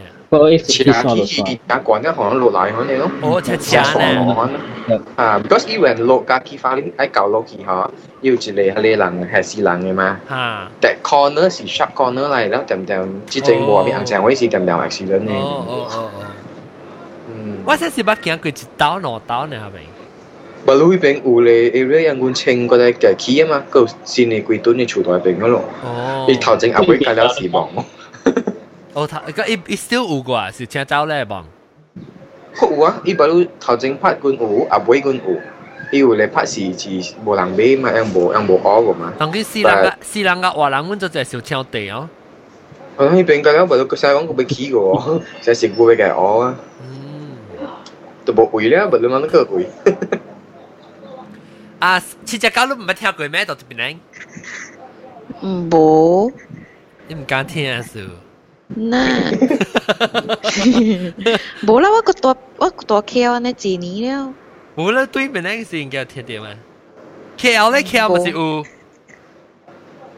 其他啲打慣咧，可能落嚟可能咯。哦，正正咧。啊，because even 落家己花咧，喺舊落去嚇，要一個係人係死人嘅嘛。嚇。但 corner 是 sharp corner 嚟啦，點點，之前我咪行正位是點點 accident 咧。哦哦哦哦。我说是捌行过一道两道呢，系咪？不路迄边有咧，area 人阮清嗰啲嘅起啊嘛，嗰新嘅几吨嘅厝台边嗰咯。哦，伊头前阿伯解了死亡。哦，头个伊伊 still 有啩，是青州咧望。有啊，伊不路头前拍军有，阿伯军有。伊有咧拍是是无人买嘛，样无样无好个嘛。但佢四人个四人个华人，阮做只小青地哦。我喺边解了，不路佢西港佢要起个，就食古要解我啊。嗯。都无会咧，无论乜都个会。 啊，七只狗都唔捌听过咩？到这边嚟？冇。你唔敢听啊？数？那，冇啦，我个多我个多 KL 呢几年了。冇啦，对面那个是应该听到嘛？KL 咧 KL 咪是有。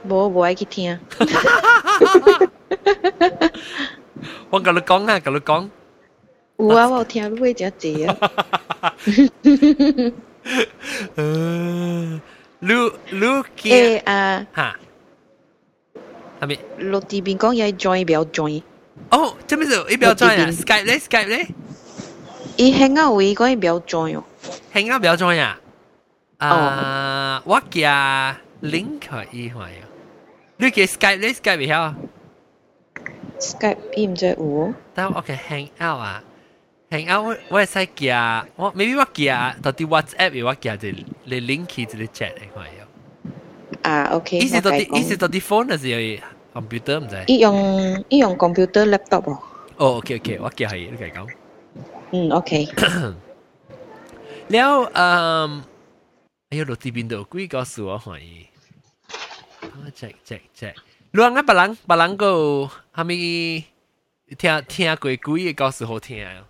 冇冇爱去听。我甲你讲啊，甲你讲。 有啊，我有听你会真济啊。呃，你你诶啊哈，系咪？落地边讲要 join 不要 join。哦，做咩事？你不要 join 啊？Skype 咧，Skype 咧。伊 hang out 位讲不要 join 哦。hang out 不要 join 啊？啊，我加 link 伊话呀。你嘅 Skype 咧，Skype 未晓？Skype 伊唔知有。但我嘅 hang out 啊。 hang out 我我会使加我 maybe 我加到啲 WhatsApp 我加就你 link 去就你 chat 嚟看有。啊，OK。意思到啲意思到啲 phone 还是有 computer 唔知？伊用伊用 computer laptop 哦。哦，OK OK，我加系你嚟讲。嗯，OK。แล้ว嗯，哎呀，落地边度几个数我看伊。我 check check check，如果别人别人个系咪听听过几个故事好听啊？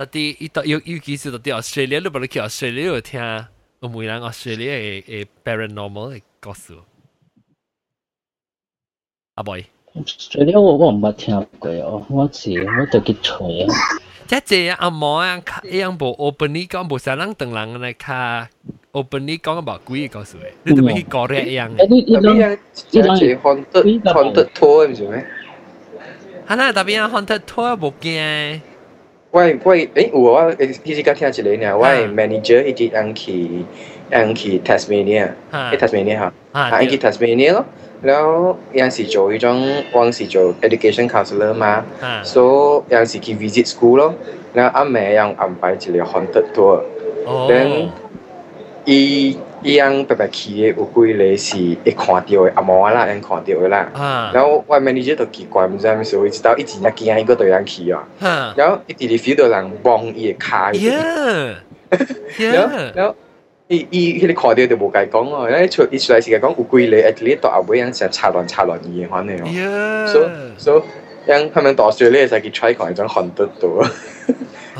特啲伊到尤尤其是到啲 Australia，你冇去 Australia 有听，有每人 Australia 嘅嘅 paranormal 嘅故事。阿 boy，Australia 我我唔捌听过哦，我是我就去吹啊。即系阿毛啊，一样无 openly 讲，无啥人等人嚟卡 openly 讲about 鬼嘅故事嘅，你都未去讲嘅一样嘅。你你你即系 haunted haunted tour 唔系咩？系啦，特别啊 haunted tour 冇惊。 喂喂，诶我我其实刚听一个呢，我 manager 一直样去样去 Tasmania，喺 Tasmania 吓，啊去 Tasmania 咯。แล้วยังสิ做一种往时做 education counselor 嘛，所以ยังสิ去 visit school 咯，แล้ว阿妹ยัง安排一个 haunted tour，then 伊 伊样白白去的有几个是会看到的，阿毛啦，会看到的啦。啊、然后外面你就都奇怪，毋知咩事，一直到一直惊一个对人去啊。然后一直里飞到人帮伊的卡。耶！(laughs) 然后然后伊伊迄个看到就无甲伊讲哦，然后出伊出来是间讲有几个，一直到阿尾样想插乱插乱伊的话内容。耶！所所。样他们大学咧就去 try 看一种 haunted 到，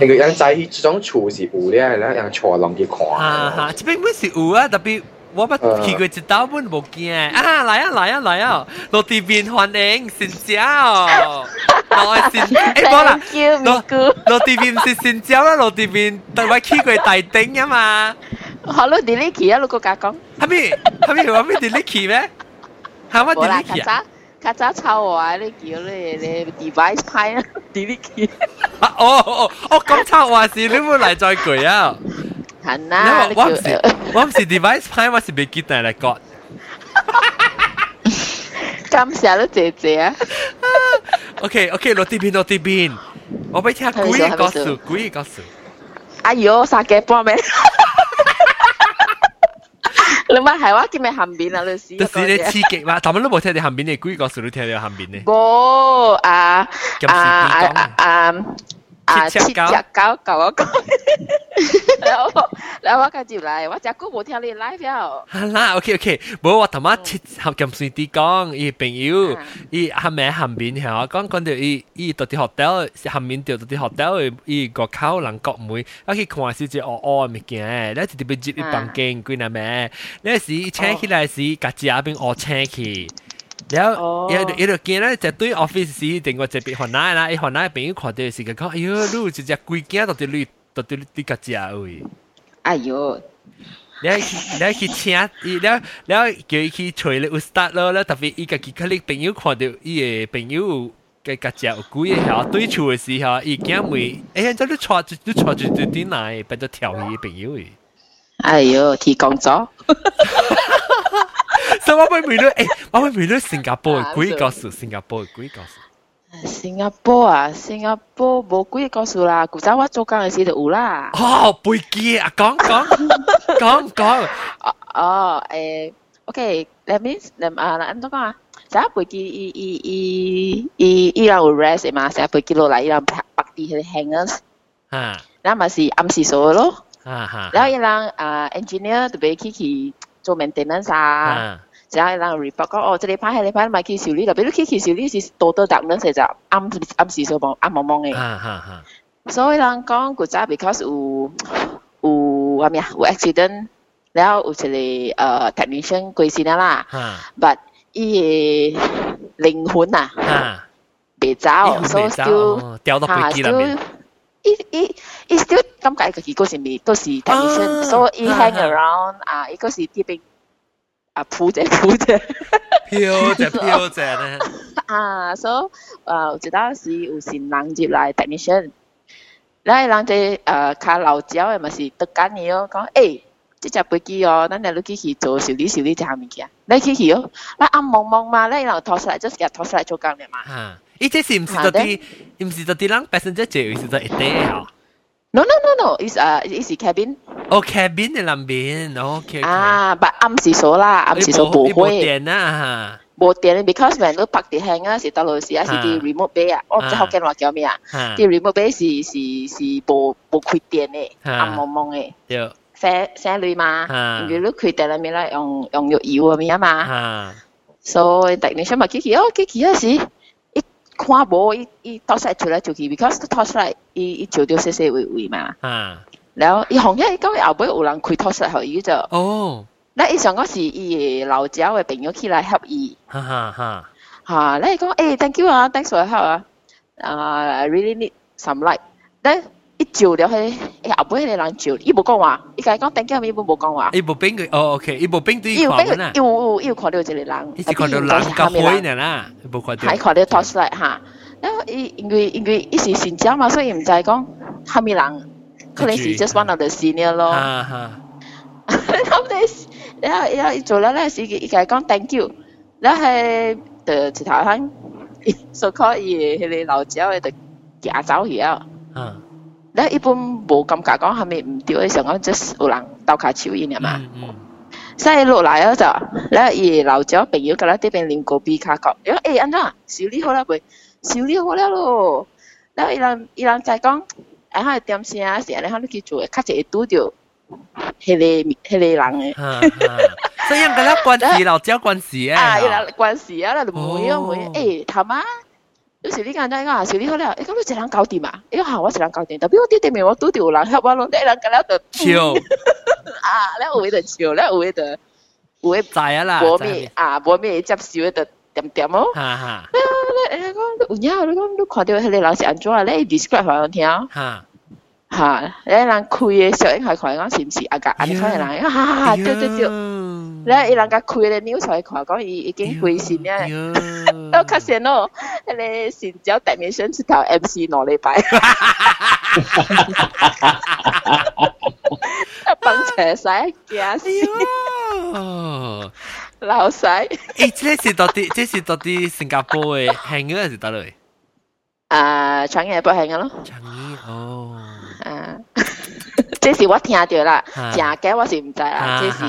那个样在这种厝是有咧，然后样坐落去看。哈哈，这边本是有啊，特别。我捌去过一道本无惊啊！来啊来啊来啊！落地边欢迎新椒，落新诶冇啦，落落地边是新椒啦，落地边但我去过大顶啊嘛。好咯，delete 去啊！你个讲讲。系咪系咪话咩 delete 去咩？系咪 delete 去啊？ 较早抄我啊！你叫你你 device 派啊，delete 去。啊哦哦哦，咁抄我是你冇嚟再句啊！系啦，我唔是我唔是 device 派，我是被记得嚟讲。感谢你姐姐。OK OK，落地边落地边，我俾听鬼嘅故事，鬼嘅故事。哎呦，杀嘅波咩？ 你咪係話叫咩鹹邊啊？你試。(laughs) 就是你刺激嘛？但係都冇聽你鹹片，你估講少啲聽你鹹邊呢？冇啊啊啊啊！啊，七隻狗狗我講，(laughs) 然後然後我繼續嚟，我隻歌冇聽你 live 咗。係啦，OK OK，冇我頭晚七合咁順啲講，伊朋友，伊係咪後面係我講講到伊伊到啲 hotel 後面掉到啲 hotel，伊個口人國妹，我去看少隻惡惡物件，你直接被接一房間，幾難咩？你時請起來時，隔隻阿邊惡請去。然後，然後，伊就見咧，就對 office 定個隻別韓奶啦，伊韓奶朋友看到時，佢講：哎喲，你隻隻龜頸到底你到底你個隻位？哎喲！你你去請伊，然後然後叫伊去找咧 ustad 咯，咧特別伊家己可能朋友看到伊嘅朋友嘅個隻有龜嘅嚇，對處嘅時候，伊驚咪，哎呀，你錯你錯就就點來，變咗調戲朋友嘅。哎喲，提工作。(laughs) 什么会美女？哎，我会美女新加坡的鬼故事，新加坡的鬼故事。新加坡啊，新加坡冇鬼故事啦，古早我做工嘅時就有啦。哦，背記啊，講講講講。哦，誒，OK，that (laughs) means，啊，嗱，咁多講啊。saya pergi i i i i ilang rest eh mas saya pergi lo lah ilang party hangers ha nah masih am si solo ha ha lah ilang engineer tu pergi ki 做 maintenance ah 就係人 report 講哦，這裡排係你排咪去修理，特別你去去修理是多多特能成就暗暗時數望暗望望嘅。所以人講古早 because 有有咩啊有 accident，然後有一個誒 technician 過身啦，but 伊個靈魂啊，未走，所以 still 掉到飛機入面。伊伊伊 still 感覺佢嗰時未都是 technician，所以伊 hang around 啊，伊嗰時啲邊。啊，铺者铺者，飘者飘者咧。啊，所以啊，有一道是有新人入来 technician，咧人哋诶较老鸟嘅嘛是得紧嘅哦，讲诶，即只飞机哦，咱嚟去去做修理修理只物件，你去去哦，你暗蒙蒙嘛，你然后拖出来就是日拖出来做工嘅嘛。啊，伊这是唔是到啲，唔是到啲人 passenger 坐，是到一啲啊 ？No no no no, it's uh it's cabin. Oh cabin 嘅里边，OK。啊，但暗时数啦，暗时数冇会。冇电啊冇电，because when 都拍啲轻啊，是到路时啊，是啲 remote bay 啊，我唔知福建话叫咩啊？啲 remote bay 是是是冇冇开电嘅，暗蒙蒙嘅。对。写写类嘛，如果开电里面咧，用用肉油咁样嘛。所以突然间咪 Kiki 哦，Kiki 嗰时。 看无伊伊拖出来就去，because 佢拖出来伊伊照到細細微微嘛。啊。然后伊紅一講後尾有人开拖出来，互伊就。哦。那伊上嗰時伊老家嘅朋友起来 help 伊。哈哈哈。嚇！咧伊講誒，thank you 啊，thanks for help 啊。啊 really need some light。但一照了迄，哎呀，不晓得人就，伊不讲话，伊家讲等下伊不无讲话。伊不冰对，哦，OK，伊不冰对。伊又冰对，又又又看到一个人。一直看到人，后面人啦。还看到拖出来哈，然后伊因为因为一时紧张嘛，所以唔在讲后面人，可能是 just one of the senior 咯。啊哈。(laughs) 然后然后做了那是伊家讲 thank you，然后系的其他人，(laughs) 所以可以去你老家的家找伊啊。啊。咧一般無感覺講係咪唔對嘅時候，講即係有人鬥下手印啊嘛。所以落來嗰就咧，伊老咗朋友，佢咧啲邊練過 B 卡角，因為誒安怎修理好啦未？修理好了咯。然後伊人伊人就講，誒喺點先啊？時，你喺度去做，較一拄着迄個迄個人嘅。所以咁啦，關係老咗關係啊。啊，伊人關係啊，就唔會啊，唔會誒，頭媽。有时你讲真講，修理好了，你講你一人搞掂啊？你講我一人搞掂，特別我啲對面我拄着有人 help 我咯，一人咁樣就笑啊，你有會就笑，你有會就有會知啊啦，無咩啊，無咩接受就點點哦。哈哈，你你講有影，你讲你看到迄個人是安怎啊？你 describe 互人聽。哈。吓！你人开嘅时候，应该看讲是唔是啊？个安尼款嘅人，哈对对对，你伊人家开嘅 news 来看讲，伊已经归线咧。我发现咯，迄个新疆大面上一条 MC 两礼拜，帮车使惊死。老细，诶，这是到底，这是到底新加坡嘅行嘅还是倒嚟？啊，长野不行嘅咯。长野哦。 啊，这是我听到啦，正嘅我是唔知啦，这是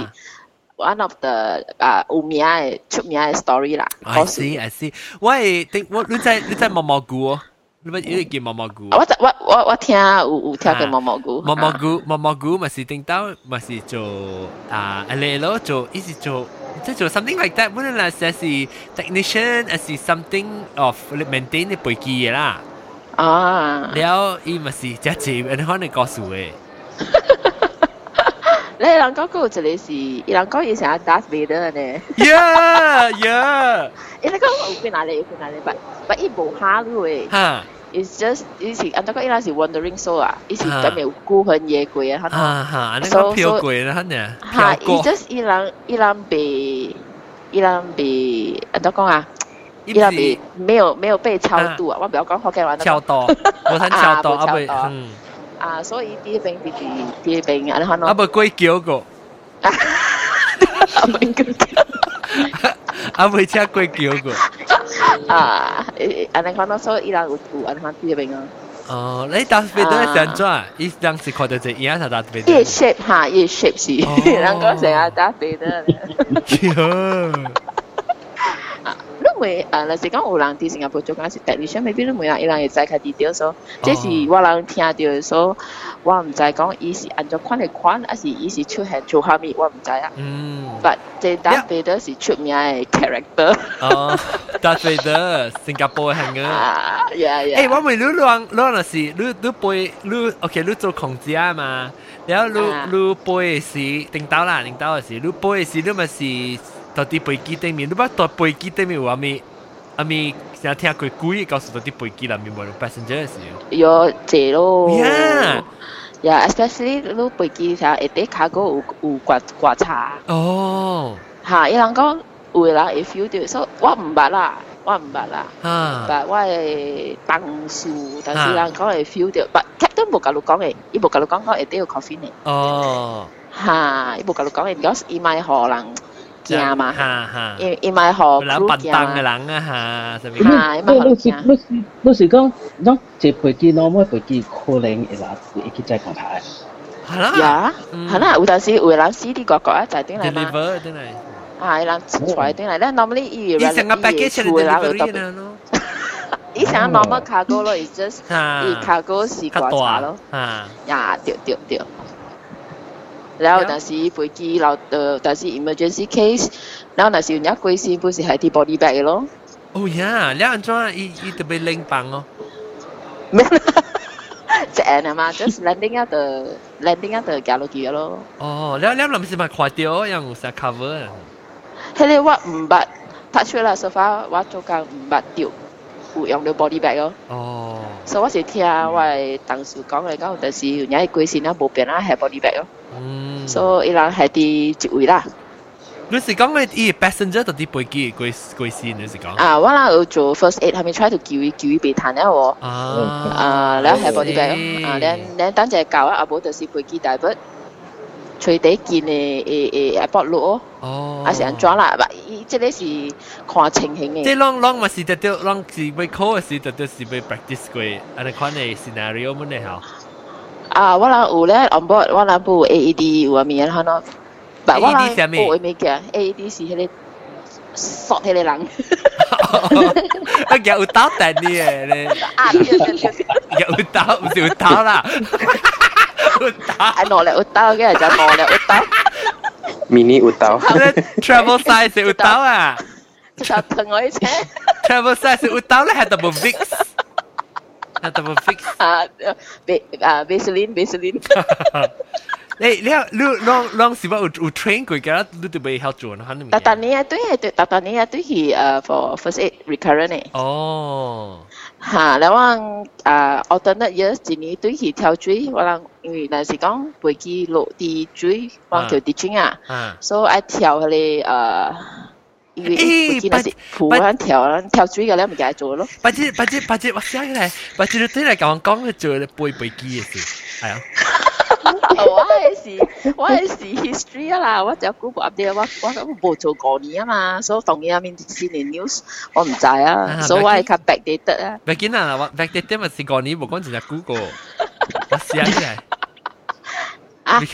one of the 啊有名嘅出名嘅 story 啦。I see I see，我系定我你在你在毛毛菇哦，你咪你叫毛毛菇。我我我我听有有听过毛毛菇。毛毛菇毛毛菇咪是定到咪是做啊，你咯做一直做。即系做 something like that，本来系是 technician，系是 something of maintain 啲飞机嘅啦。啊，了伊咪是只字，你可能告诉嘅。 (laughs) 你人講嗰個一個是，伊人講伊想要 Darth Vader 呢。Yeah (laughs) yeah。伊你講有去哪裡有去哪裡，but but 伊無下路誒。哈。It's just 伊是，按照講伊拉是 Wandering Soul 啊，伊是特別孤魂野鬼啊，哈。啊哈，安尼講飄鬼啦，呢。哈，伊 just 伊人伊人被伊人被按照講啊。伊那邊沒有沒有被超度啊！我不要講福建話。超度，我睇超度 (laughs) 啊！不，嗯。啊，所以啲病啲啲啲病，你看咯。啊，未鬼叫个。啊，未鬼叫。啊，未请鬼叫个。啊，安尼看到所以伊人有有安尼看啲病啊。哦，你打飞都系点做？伊当时看到只影就打飞。叶 shape 吓，叶 shape 是，人讲成日打飞的。 会诶，若是讲有人伫新加坡做紧是 technician，maybe 你每人伊人会知较 detail 所，这是我人听到所，我唔知讲伊是按照款嚟款，还是伊是出现做虾米，我唔知啊。嗯。But 这 Darth Vader 是出名嘅 character。哦，Darth Vader 新加坡系嘅。啊，yeah yeah。诶，我问你，你讲你讲是，你你背你 OK，你做空姐嘛？然后你你背嘅是领导啦，领导嘅是，你背嘅是你咪是。 到底飞机顶面，你捌到飞机顶面有阿咪阿咪成日听过鬼告诉到啲飞机里面冇 passenger 是有这咯。Yeah。Yeah, especially 你飞机时候，一啲卡个有有刮刮擦。哦。吓！伊人讲有人会 feel 到，所以我唔捌啦，我唔捌啦。啊。但我系同事，但是人讲会 feel 到，但 captain 冇甲你讲嘅，伊冇甲你讲讲一定有 coffee 呢。哦。吓！伊冇甲你讲嘅，because 伊咪可能。 惊嘛，哈哈，因因为学人笨蛋嘅人啊哈，系咪？系因为老师老师老师讲，讲这飞机喏，每飞机可能会啦，会去再讲台。系啦，呀，系啦，有阵时有人 C D 个个一齐点嚟嘛？deliver 点嚟？系人出来点嚟咧？normally 伊伊成个 package 嚟 delivery 啦咯。伊成 normal cargo 咯，伊 just 伊 cargo 是挂茶咯。啊，呀，对对对。 然后但是飞机留诶，但是 emergency case，然后但是人家贵先，不是系啲 body bag 嘅咯。哦呀，你安怎伊伊特别拎棒哦？咩？即系啊嘛，just landing 啊的 landing 啊的加落去咯。哦，你你谂是咪快掉，有冇成 cover 啊？迄个我唔捌，touch 啦，so far 我做工唔捌掉。有用到 body bag 咯。哦。所以我是听我嘅同事讲嚟讲，但是人家贵先啊，冇变啊，系 body bag 咯。 嗯。所以伊人系啲一位啦。你是讲嘅伊 passenger 到啲飞机贵贵先，你是讲？啊，我啦有做 first aid，系咪 try to 叫伊叫伊避弹咧喎？啊。啊，然后系 body bag 咯。啊，你你等阵教啊，阿宝就是飞机大笔。随地见诶诶诶北路哦，哦，啊是安怎啦？唔，即系是看情形嘅。即系啷啷咪是特特啷是要考嘅是特特是要 practice 过，安尼款嘅 scenario 乜嘢好？ 啊，我啦有咧，on board 我啦部 AED 有啊面可能，唔我啦部会咩嘅？AED 是迄个索迄个人。啊，有刀弹你诶咧？啊，有刀唔是有刀啦。Ai nổ lại utao cái là cho nổ lại utao. Mini utao. Travel size utao à? Cho thân ấy chứ. Travel size utao Nata ba fix? Ah, uh, be, uh, Vaseline, Vaseline. (laughs) 诶，你啊，你侬侬是不有有 train 过噶？你就未晓做呢？但但你啊，对系对，但但你啊，对系诶，for first aid recurrent 诶。哦。哈，然後啊，alternate years 一年對佢跳水，我諗因為嗱時講背記落啲水，往條啲水啊，所以我跳佢哋誒。因为飞机那是浮紧跳，跳水嘅咧唔记得做咯。八姐八姐八姐，我想起来，八姐你对嚟讲讲嘅做咧背飞机嘅事，系啊。我系是，我系是 history 啦，我就估唔啲，我我冇做过年啊嘛，所以当然入面新年 news 我唔知啊，所以我系较 backdated 啊。唔紧啊，我 backdated 咪是过年，冇讲真系估过，我想起来。 啊，你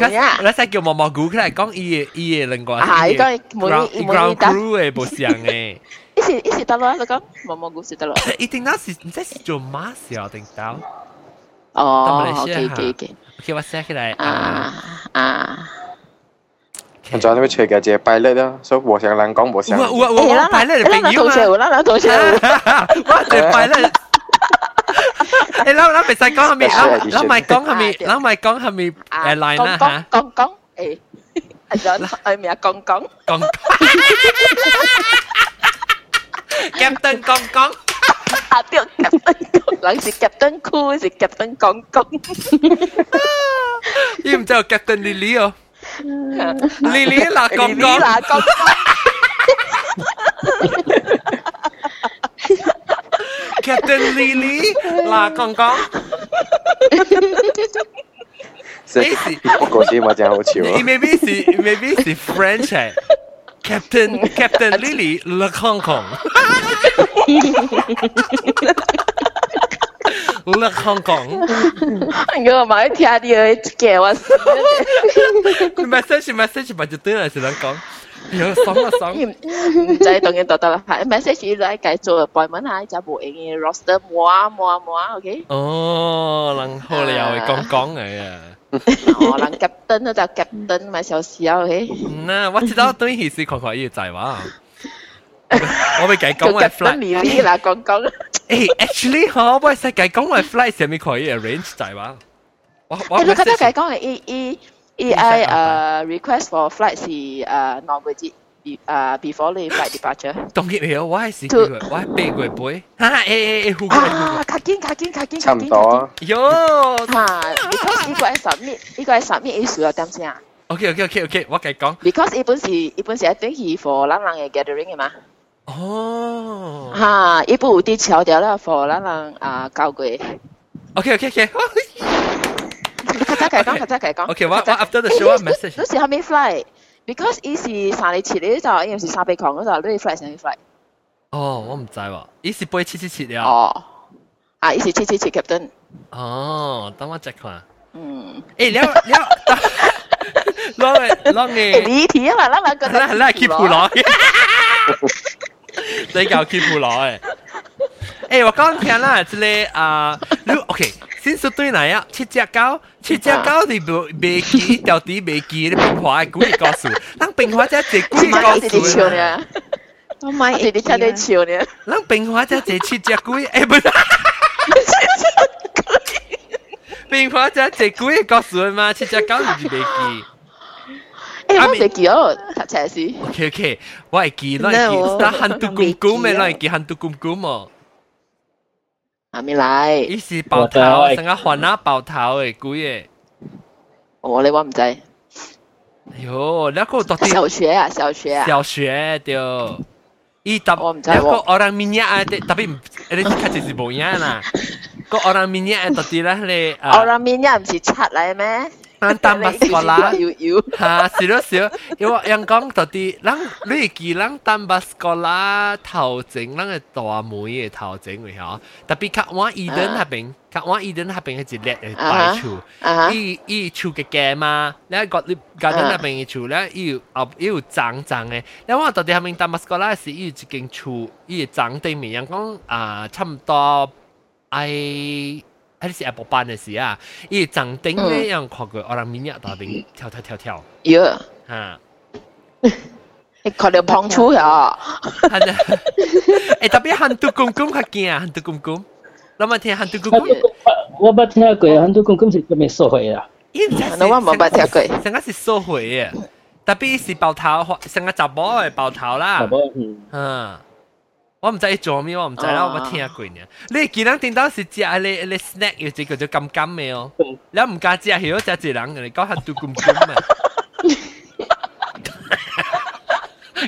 使叫毛毛菇嚟讲伊嘅伊嘅另外，系讲冇冇 ground crew 嘅冇像嘅。一时一时得咯，你讲毛毛菇是得咯。一定那是唔知是做马时定到。哦，OK OK OK。OK，我写起来啊啊！我昨天要吹嘅只 pilot 咯，所以和尚人讲和尚。我我我 pilot 嘅朋友嘛，我啦同学，我系 pilot。 诶，谂谂未使讲系咪？谂谂咪讲系咪？谂咪讲系咪？诶，line 啦吓。讲讲诶，阿咗诶咩啊？讲讲讲。Captain 讲讲。啊，对，Captain 人是 Captain Cool，是 Captain 讲讲。伊唔知有 Captain Lily 哦，Lily 啦讲讲。 (laughs) 啦讲讲。Captain Lily 啦讲讲。诶，我嗰时我真好笑。你 maybe 是 maybe 是 French 诶。Captain Captain Lily Le Kong Kong。 我香港，我买听啲嘅我。佢 message message 咪就对嚟是两讲。 有爽啊爽！唔使当然得得啦，系 message 来继续背文下，就冇用嘅 roster 摸摸摸，OK？哦，人好你又会讲讲嚟啊！哦，人 captain 就 captain 咪小小，OK？嗱，我知道对起是看看要在话。我咪计讲系 flight。你你啦讲讲。诶，actually 嗬，我系计讲系 flight 上面可以 arrange 在话。我我。你觉得计讲系一一。 AI uh, request for flight 是诶 non-rigid 诶 before 你 flight departure。当然系我系试过，我系背过背。哈诶诶诶，好过。啊，卡紧卡紧卡紧。差唔多。哟。吓，because 呢个系 submit，呢个系 submit issue 啊，点先啊？OK OK OK OK，我继续讲。Because 呢本是呢本是一定系 for 咱人嘅 gathering 嘅嘛。哦。吓，呢本有啲桥条啦，for 咱人啊交过。OK OK OK。 (laughs) 佢再講，佢再講。Okay，what after the show？Message。(laughs) 當時係未 fly，because 依時三零七咧就因為是沙皮狂，嗰陣都未 fly，先未 fly。哦，我唔知喎，依時八七七七了。哦，啊，依時七七七，Captain。哦，等我 check 下。嗯。誒，你你，老老嘢。你聽啦，拉埋 (laughs) (laughs) 個拉拉 Kiplar。再講 Kiplar。诶，我讲听啦，即系啊，你 OK。先说对嚟啊，七只狗，七只狗你未未记掉啲未记，你变化嘅古语告诉，咱变化只只古语告诉呢。我买一啲睇对笑呢。咱变化只只七只古语，诶唔系。变化只只古语告诉嘛，七只狗你未记。诶，我未记哦，睇下先。OK OK，我系记，我系记，但hantu kum kum 咩？我系记 hantu kum kum 哦。 还没来。伊是爆头，成个环啊爆头诶，鬼诶。哦，你我唔知。哎呦，那个到底小学啊，小学啊。小学对。伊特我唔知喎。个 orang minyak 啊，特别唔，你睇就是冇样啦。个 orang minyak 啊，到底咧你。orang minyak 唔是柒嚟咩？ 咱淡薄个啦，吓是咯是咯，因为人讲到啲，咱你会记咱淡薄个啦头前，咱嘅大妹嘅头前会嗬，特别较晚伊登那边，较晚伊登那边系一列嘅摆厝，伊伊厝嘅嘅嘛，你个你家登那边嘅厝咧，伊有后伊有长长嘅，你话到底系咪淡薄个啦是伊有一间厝，伊嘅长对面人讲啊，差唔多爱。 还是 Apple 班嘅事啊！伊长顶咧样看过，我人明日大边跳跳跳跳。有吓，你看到碰触呀？诶特别汉都公公较惊啊！汉都公公，你咪听汉都公公。我捌听过汉都公公是咁样收回啦。我冇捌听过。成个是收回嘅，特别是爆头，成个查甫嘅爆头啦。查甫嗯。 我唔知做咩，我唔知啦，我冇听过呢。你见人听到是食你你 snack 要只叫做咁咁嘅哦，你唔加食系嗰只人，你讲下都咁咁啊。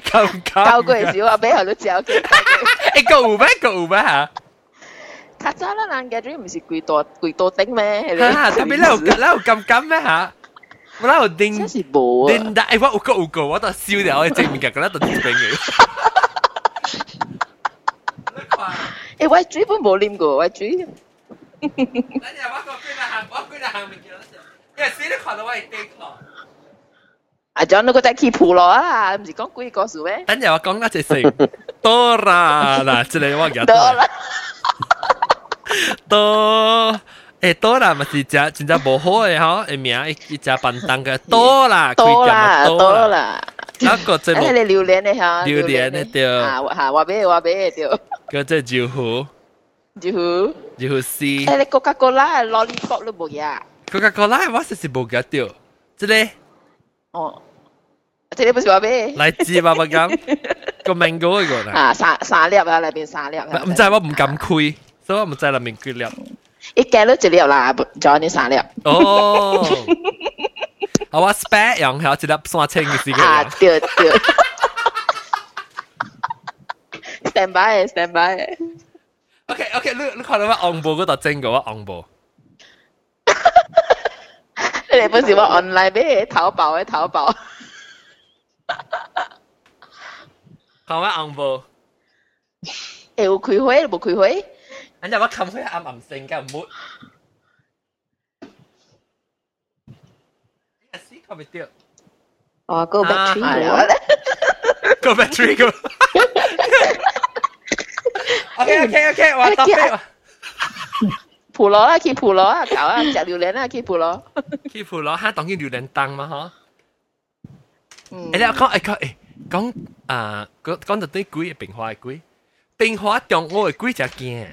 咁咁。教过少啊，俾后都嚼嘅。诶个有咩个有咩吓？较早啦，人嘅唔是几多几多丁咩？吓，特别咧有咧有咁咁咩吓？我咧有丁。真是冇啊！丁但系我有个有个，我都笑掉我正面嘅，嗰咧都啲病嘅。 诶，我水本冇啉过，我水。等阵我个边度行，我边度行唔见到先。因为死你看到我系地壳。啊，将你个仔起铺落啊，唔是讲鬼故事咩？等阵我讲嗰只声，多啦嗱，这里我记得。多啦。多。诶多啦，咪是只真正无好嘅嗬，诶名一只笨蛋嘅多啦，多啦，多啦。 那个即系你榴莲嘅吓，榴莲嘅对。啊，吓话俾话俾对。嗰只招呼。招呼。招呼 C。诶，你 Coca-Cola lollipop 都冇嘢。 Coca-Cola 我实是冇嘅对，即系。哦。即系不是话俾。荔枝爸爸咁，个 mango 嗰个啊，三三粒啊，里边三粒。唔知我唔敢开，所以我唔知里面几粒。一夹咗一粒啦，仲有呢三粒。哦。 我话 spare 用系一粒三千嘅时间。啊，对对。stand by stand by。 OK OK，你你看到我昂步嗰度整个我昂步。你哋本时我 online 俾淘宝嘅淘宝。看我昂步。诶，有开会冇开会？ anh nhà我冚开暗暗声嘅唔好。 sao phải tiệm ờ cô à, (laughs) battery (laughs) ok ok ok hòa tập đi phủ ló à khi à cậu à chả à khi phủ ló. (laughs) Khi phủ ló ha tổng nhiên điều mà hả? Ừ. Ấy là có ấy có à con con được tới quý bình hoa quý. Bình hoa trong ngôi quý chả kia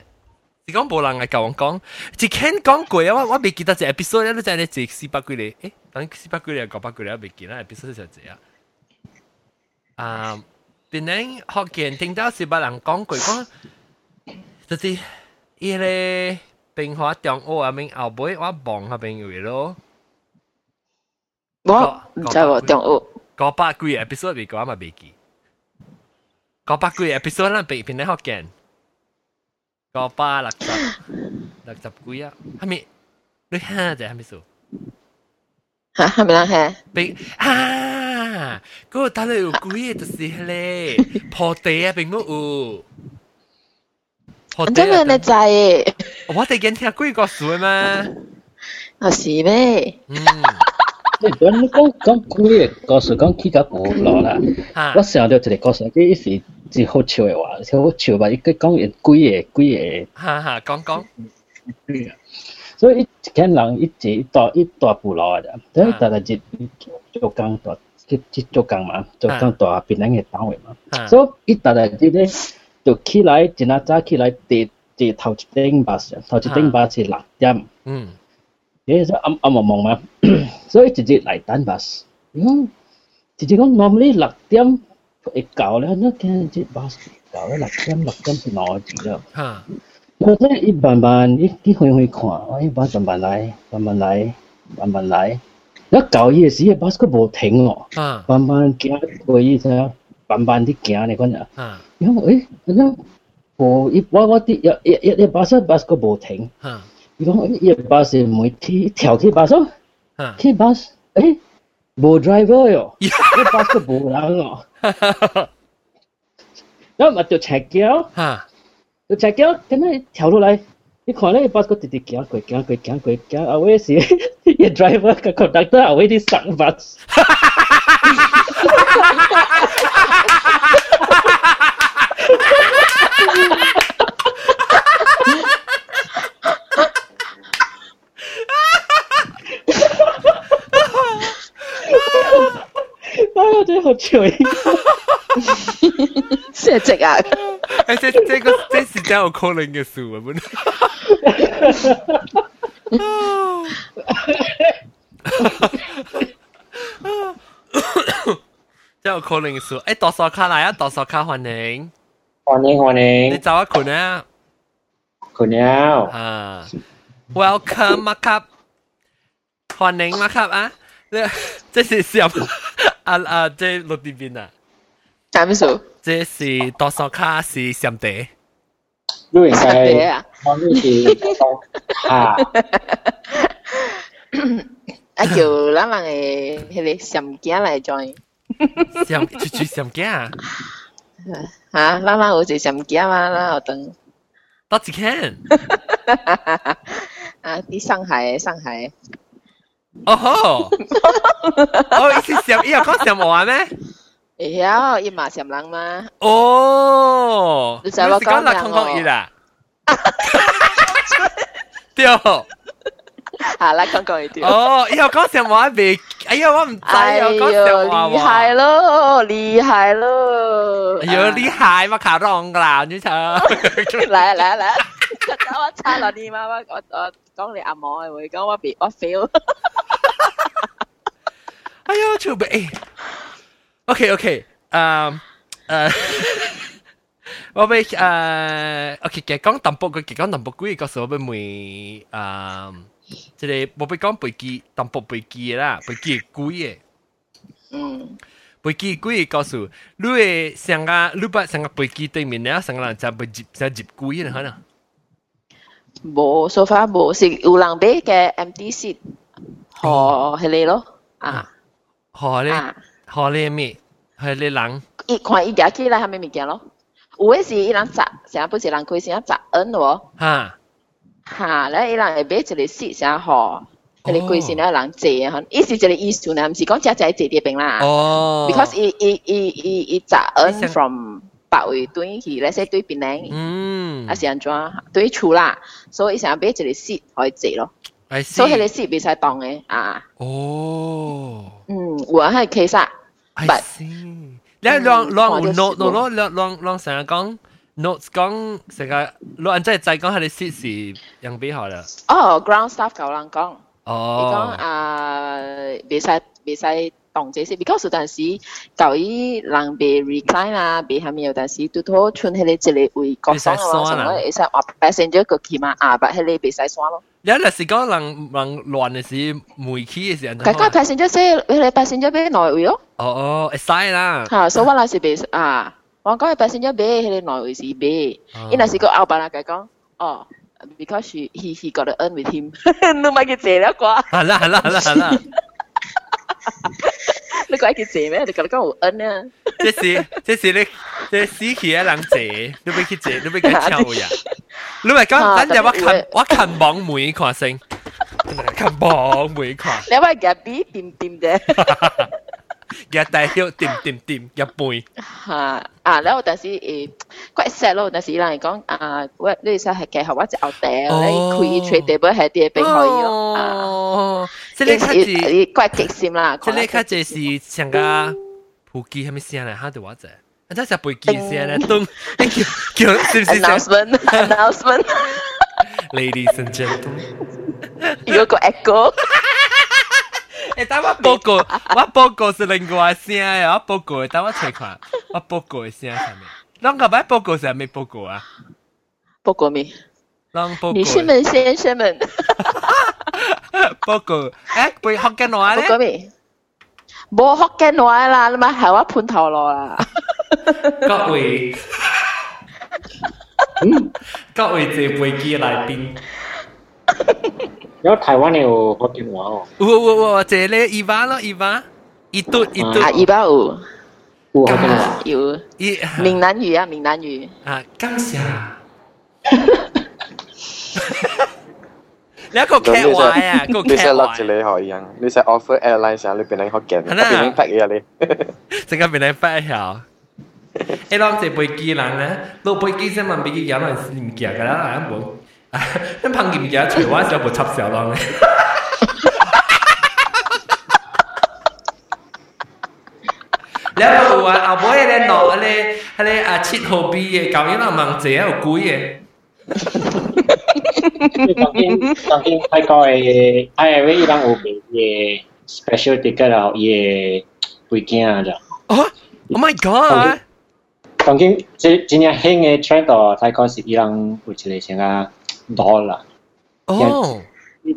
嘅鬼只惊，是讲无人嚟教我讲，一肯讲过啊，我我未记得只 episode 咧，真系只四百几咧，诶，等四百几咧，九百几咧，未记啦，episode 就只啊。啊，变能学见听到四百人讲过讲，就是伊咧冰花中我阿明后尾我望下边位咯。我唔知喎，中午九百几 episode 未讲嘛未记。九百几 episode 啦，被片咧学见， 九百六十六十几啊，系咪？你吓就系咪数？吓系咪啦？系。被啊，嗰个打嚟有几嘅就是咧，破地啊并冇有。真系你知？我哋见听几个数嘛？啊是咩？嗯。 你講講講幾個故事講起個古老啦，我想到一個故事，啲是。是好笑嘅話，好笑吧？伊佢講嘢鬼嘢鬼嘢，哈哈，講講。所以一間人一直大一大部落嘅，所以大家就做工大，去去做工嘛，做工大邊兩個單位嘛。所以一大家就咧就起來，一日早起來第第頭一頂巴士，頭一頂巴士六點。嗯。誒，所以暗暗蒙蒙嘛，(coughs) 所以直接嚟等巴士。嗯，直接講 normally 六點。一搞了，那天就把搞了六點六點是攞住了。哈。我這一慢慢一一回回看，我一慢慢來，慢慢來，慢慢來。那搞嘢時，巴士佢冇停哦。啊。慢慢行，過一隻，慢慢啲行你講呀。啊。然後誒，那我一我我啲一一一巴士巴士佢冇停。啊。然后一巴士每天跳起巴士。啊。起巴士，诶。冇 driver 哟，一巴士冇人哦。然后咪就赤脚，就赤脚，跟住跳落嚟，你看咧，巴士直直行过，行过，行过，行后尾时，个 driver 个 conductor 后尾啲上巴士。 哎呀，真系好笑！写直啊！诶，这这个这是真有可能嘅事啊！本真有可能嘅事。诶，多少卡嚟啊？多少卡欢迎？欢迎欢迎！你走啊，困啊？困了啊！Welcome，马卡，欢迎马卡啊！这是什么？ 啊啊！这落地边啊？解咩数？这是多少卡是上地？因为系我呢是多卡。啊叫咱人嘅迄个上镜来 join。上出去上镜啊？吓！咱人有一上镜嘛？咱有等。多几间？啊！啲上海，上海。 哦吼！哦，伊是上，伊有讲上冇咩？会晓，伊嘛上人嘛。哦，你知我讲啦，空空伊啦。对。好啦，空空伊对。哦，伊有讲上冇未？哎呀，我唔知啊，讲上冇。厉害咯，厉害咯。哎呦，厉害嘛，卡容啦，你睇。来来来，我插落你妈妈，我我。讲你阿毛嘅会讲我别我 fail。 哎呀，超俾。OK OK，诶诶，我俾诶，OK 嘅讲淡薄嘅，讲淡薄贵嘅时候，我俾每诶，即系我俾讲背机淡薄背机啦，背机贵嘅。嗯。背机贵嘅告诉你嘅上个你把上个背机对面咧，上个人就背接就接贵嘅可能。冇，so far 冇，是有人买嘅 empty seat，学系你咯，啊， 學你，學你咩？係你人，一看一條起來係咩物件咯？有诶是伊人十，成不是人开先十恩咯。哈。哈，咧伊人会买一个 seat 成好。佢哋貴先咧人借啊，意思就係意思呢，唔是講只只借啲病啦。哦。Because 伊伊伊伊伊集 earn from 百位對起，咧些對邊領。嗯。啊是安怎？對厝啦，所以伊想俾一個 seat 可以借咯。所以佢哋 seat 袂使当嘅啊。哦。嗯，有啊，系其实。I see。你浪浪 note 咯，浪浪浪成日讲。notes 讲成个，老人真系就讲佢哋 seat 是样比好啦。哦，ground staff 够人讲。哦，你讲啊，袂使袂使 当这些，because 有阵时旧伊人被 recline 啊，被下面有阵时拄好穿迄个一个位角上啊，什么会使话 passenger 过去嘛，啊，把迄个袂使刷咯。你若是讲人人乱嘅时，煤气嘅时候，佢讲 passenger 说，迄个 passenger 俾内位哦。哦哦，会使啦。吓，所以我那是袂啊，我讲系 passenger 俾迄个内位是俾，伊若是个后边啦，佢讲哦。because she he he got to earn with him 你咪叫谢啦啩？系啦系啦系啦系啦。 你讲叫谢咩？你觉得讲有 earn 啊？即是即是你即死期一人谢，你俾佢谢，你俾佢抽呀？你咪讲等日我近我近网每看先，近网每看。你咪夹 B 点点啫。 日大晓掂掂掂一杯。吓啊！然后但是诶，quite sad 咯，但是人嚟讲啊，我呢啲系结合我只后地，你开 trade table 系啲并可以咯。哦，即系卡字，quite 极闪啦。即系卡字是上个普及系咪先嚟？吓对我啫。啊，真系背记先咧，都叫叫是唔是？announcement announcement。 Ladies and gentlemen，有个 echo。 诶，等我报告，我报告是另外声嘅，我报告，等我睇看，我报告嘅声系咩？啷个摆报告是咩报告啊？报告咩？啷报告？女士们、先生们，报告，诶，背福建话咧？报告咩？冇福建话啦，你咪系我盘头落啦。各位，各位这背机来宾。 有台湾有福建话哦。有有有，这咧伊巴咯，伊巴，一嘟一嘟。啊，伊巴有。有福建话。有。伊闽南语啊，闽南语。啊，感谢。你一个剧话啊，个剧话。你识落住你可以啊，你识 offer airline 时候，你变你学嘅，变你拍嘢你。成个变你拍嘢。诶，当这飞机人咧，落飞机先问飞机有人唔见㗎啦，冇。 咁烹劍有一除灣仲有部插手浪嘅。你有冇話阿妹咧攞咧係咧啊七號 B 嘅，究竟阿孟姐喺度攰嘅？當天當天泰國嘅 I V 人有賣嘅 special ticket 啊，也背景啊就。啊！Oh my god！當天今今年興嘅 trend 到泰國是伊人有一個像啊。多啦。哦，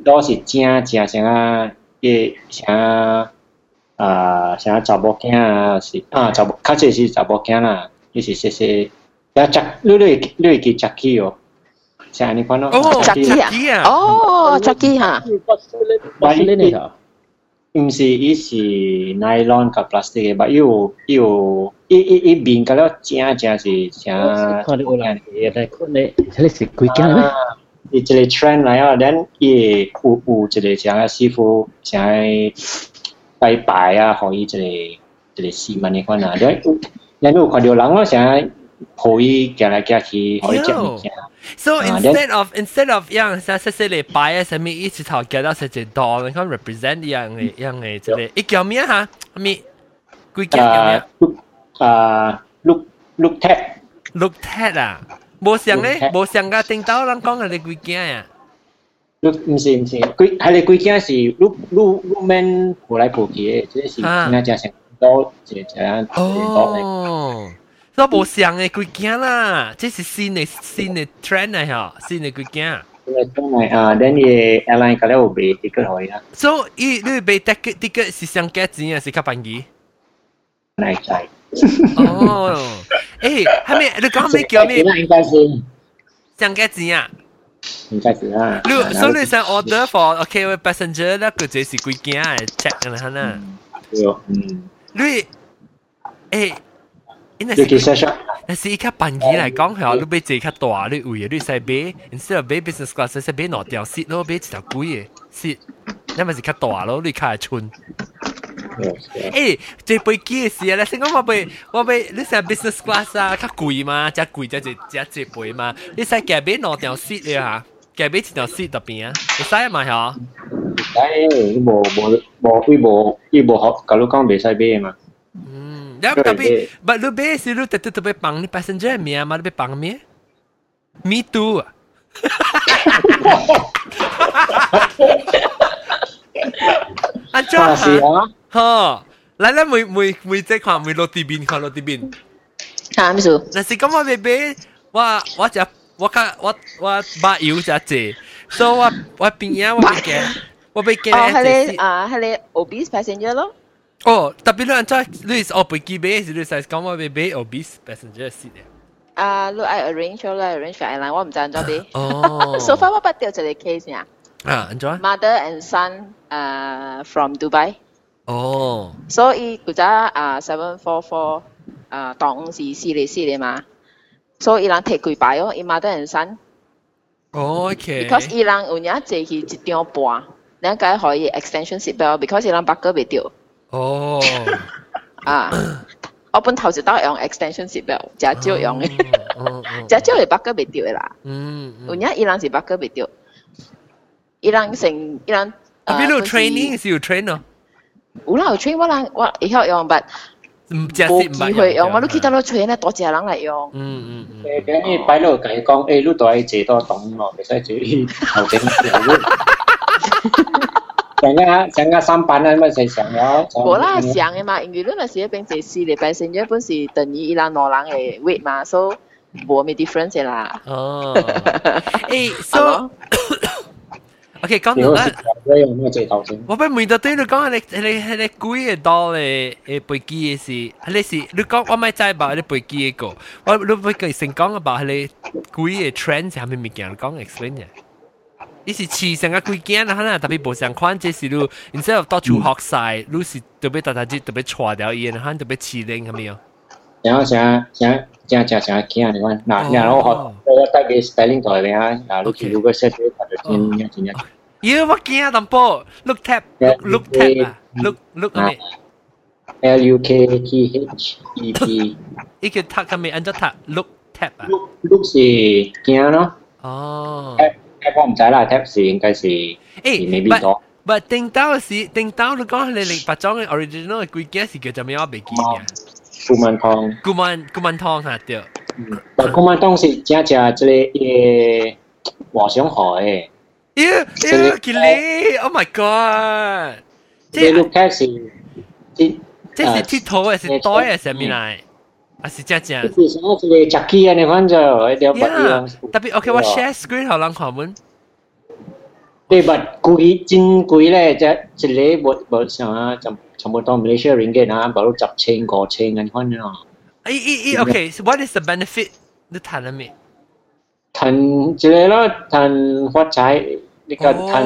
多是正正像啊，也像啊像查某囝啊是啊查某，較濟是查某囝啦，就是些些，呀食你你你會記食起哦，像安尼款咯。哦，食起啊！哦，食起哈。巴斯呢個？唔是，伊是 nylon 甲 plastic 嘅，but 有有伊伊伊面嗰了正正是像。看你有人嘢嚟，看你，你是幾件咩？伊一个 trend 来啊，咱伊有有一个像师傅像拜拜啊，互伊一个一个试问嘅款啊，咱咱有看到人啊，像互伊行来行去，互伊食物件。 So instead of instead of 样像细细嚟摆啊，什么一直头夹到实只档，你看 represent 样嘅样嘅即系，一叫咩哈？咩？几件叫咩？啊，look look tag look tag 啊， 冇像咧，冇像个听到人讲嘅你几件啊？look 唔是唔是，几系你几件是 look look look man 过来过去嘅，即系点解成多即系这样哦。都冇上嘅几件啦，这是新嘅新嘅 trend 嚟嗬，新嘅几件。啊，then 嘅 airline 嗰啲有卖 ticket 可以啦。So，伊你卖 ticket ticket 是上几钱啊？是较便宜？嚟仔。 哦，诶，系咪你讲咩叫咩？应该是上几钱啊？应该是啦。你所以你想 order for OK passenger 咧，佢这是几件啊？check 嘅啦，嗱。有，嗯。你诶。你其实上， 但是依家办机嚟讲，系你俾自较大，你位你使买，instead of 买 business class，使买两条 seat 咯，买一条贵嘅 seat，因为是较大咯，你较系寸。 诶，这飞机嘅事啊，你先讲我买我买，你使 business class 啊，较贵嘛，较贵就就就这飞嘛，你使夹买两条 seat 嘅吓，夹买一条 seat 特边啊，你使嘛吓？使，无无无佢无佢无学，假如讲未使买嘛。Ya, tapi but lu be si lu tetep tetep pang ni passenger mi ama lu be pang mi. Me too. (laughs) (laughs) anh cho hả? Hả? Lại là mùi mùi mùi cái khoản mùi lô tì bin khoản lô tì bin. Hả, mi su? Là si咁我be be，我我只我卡我我把油只只，所以我我边啊我be 嘅，我be 嘅。哦，系你啊，系你 obese passenger 咯。哦，特别你安怎你是哦飞机买是你使讲我要买 obese passenger seat 啊，你爱 arrange 咯，arrange 个 airline 我唔知安怎买。哦，so far 我捌掉一个 case 呀。 啊，安怎？Mother and son 啊 from Dubai。哦。所以佢只啊 seven four four 啊當是四嚟四嚟嘛，所以伊人摕幾排哦，伊 mother and son。OK。Because 伊人有影坐去一張半，兩個可以 extension seat belt，because 伊人八個未掉。哦，啊，我本頭就都用 extension seat belt，真少用嘅，真少嚟北哥未掉嘅啦。嗯，有影伊人是北哥未掉，伊人成伊人。啊，边度 training 是要 train 咯？有啦，有 train 我人我以后用，但冇机会用，我都记得咯 train 咧，多谢人嚟用。嗯嗯嗯。诶，咁你摆落计讲，诶，你都系借多栋咯，唔使借头整想啊想啊上班啊咪就想了。无啦想嘅嘛，因为你咪是一边坐四礼拜先，一本是等于伊朗两人嘅 weight 嘛，所以冇咩 difference 啦。哦，诶，so OK，讲到啦，我俾问到对你讲，你你你你贵嘅多咧诶飞机嘅事，你是你讲我咪知吧？你飞机嘅个，我你飞机先讲about 你贵嘅 trend 系咪物件讲 explain 嘅？伊是市成个几件啊，可能特别无相款，即是你，instead of 到处学晒，你是特别大大只特别错掉伊，可能特别刺灵系咪 啊？然后想想想想想见你讲，嗱，然后我我带俾 styling 台俾啊，嗱，你如果 set 咗就先一先一。咦，我见啊，淡薄，look tap look tap 啊，look look 系咪？L U K T H E P。呢个 tap 系咪按照 tap look tap 啊？look look 是见咯。哦。我唔知啦，Taxi 应该是诶未必多。但定刀是定刀，你讲你零八种嘅 original 嘅贵件是叫做咩？我未记嘅。 古曼汤。古曼古曼汤吓对。嗯。古曼汤是正正即个诶华上海嘅。咦咦，吉利！Oh my god！即系 look taxi，即即是剃头嘅是袋嘅上面嚟。啊是正正。是什么？这个 Jackie 啊，你看就一条不一样。特别 OK，我 share screen 好人看门。对吧？贵真贵咧，即一个冇冇像啊，就 差不多 Malaysia ringgit 啊，包括十千个千咁看啊。咦咦咦，OK，what is the benefit？你谈了未？谈即系咯，谈发财，你个谈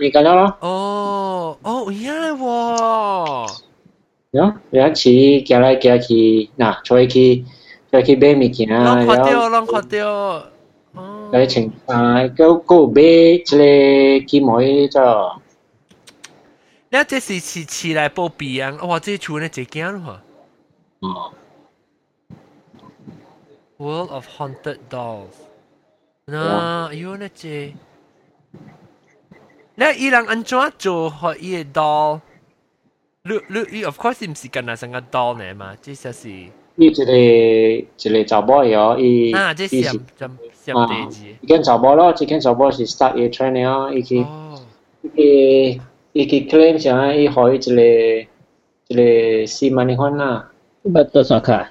你个咯。哦哦，原来喎。有有一次行来行去，嗱，出去出去买物件，然后看到，然后看到，哦，嚟情啊，个个买一个机妹咗。 你这是是市来报备啊！哇，这厝呢一间咯。哦。World of Haunted Dolls。嗱，有呢这，你伊人安怎做学伊个 doll？你你 of course 唔是跟那成个刀呢嘛，这就是伊一个一个查某哟，伊啊，这是什什什地址？伊间查某咯，这间查某是 start 伊 training 哦，伊去伊 伊去 claim 上伊可以一个一个四万一款啦。不多少卡？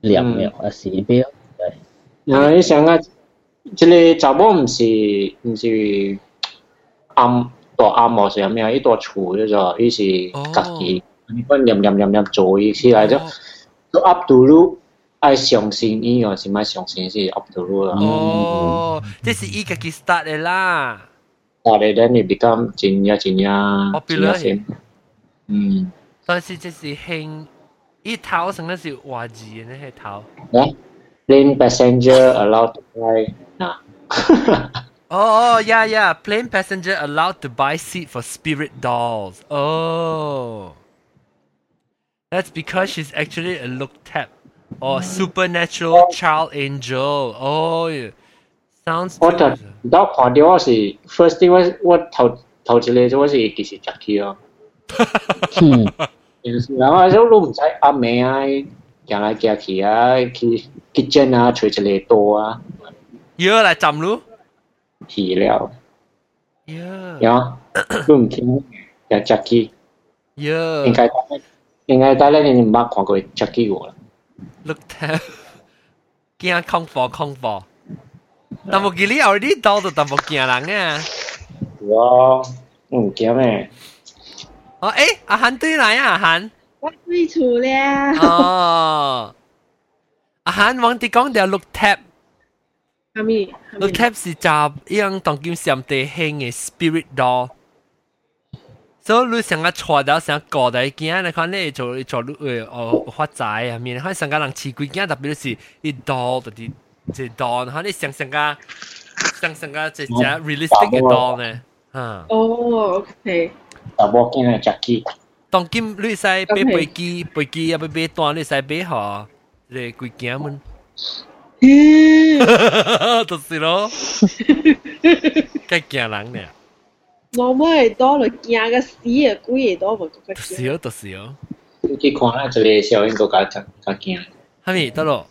两秒啊，四秒。啊，伊上个一个查某唔是唔是暗。大暗冇上面一座厝叫做，伊是家己，你看念念念念做伊起来就，都 up to you，爱相信伊哦，是咪相信是 up to you 啦。哦，这是伊家己 start 的啦。 start 的，then it become 真呀真呀真呀先。嗯。但是这是兴， 伊头成个是话字嘅呢系头。诶，plane passenger allowed to fly。Oh, (laughs) oh, yeah, yeah. Plane passenger allowed to buy seat for spirit dolls. Oh. That's because she's actually a look tap or supernatural child angel. Oh, yeah. sounds. 我就到看到我是 first thing 我我头头一个我是其实 Jackie 咯。嗯。然后就都唔使阿妹啊，行来行去啊，去 kitchen 啊，吹一个刀啊。要来浸咯。皮了。呀。呀，都唔听，有 Jackie。呀。应该应该大家你唔捌看过 Jackie 我啦。Look at，惊恐怖恐怖。 但冇见你 already 到到，但冇惊人啊。哇，唔惊咩？哦，诶，阿涵对来啊，阿涵。我对错了。哦。阿涵，往啲讲条 look tap。系咪？look tap 是集样当今上地兴嘅 spirit doll。所以你成日坐到成个大件，你看你做做诶哦发财啊面，可能成个人似几件，特别是一 doll 嗰啲。 即 Dawn，吓你想想个想想个即系 realistic 嘅 Dawn 呢？吓。哦，OK。大波见系 Jackie。当今你使买飞机，飞机啊，买买单你使买吓，你几件们？就是咯，梗惊人呢。我咪多嚟惊个死啊！鬼嘢多冇个惊。是哦，就是哦。你看啦，这里小英都搞搞惊。系咪得咯？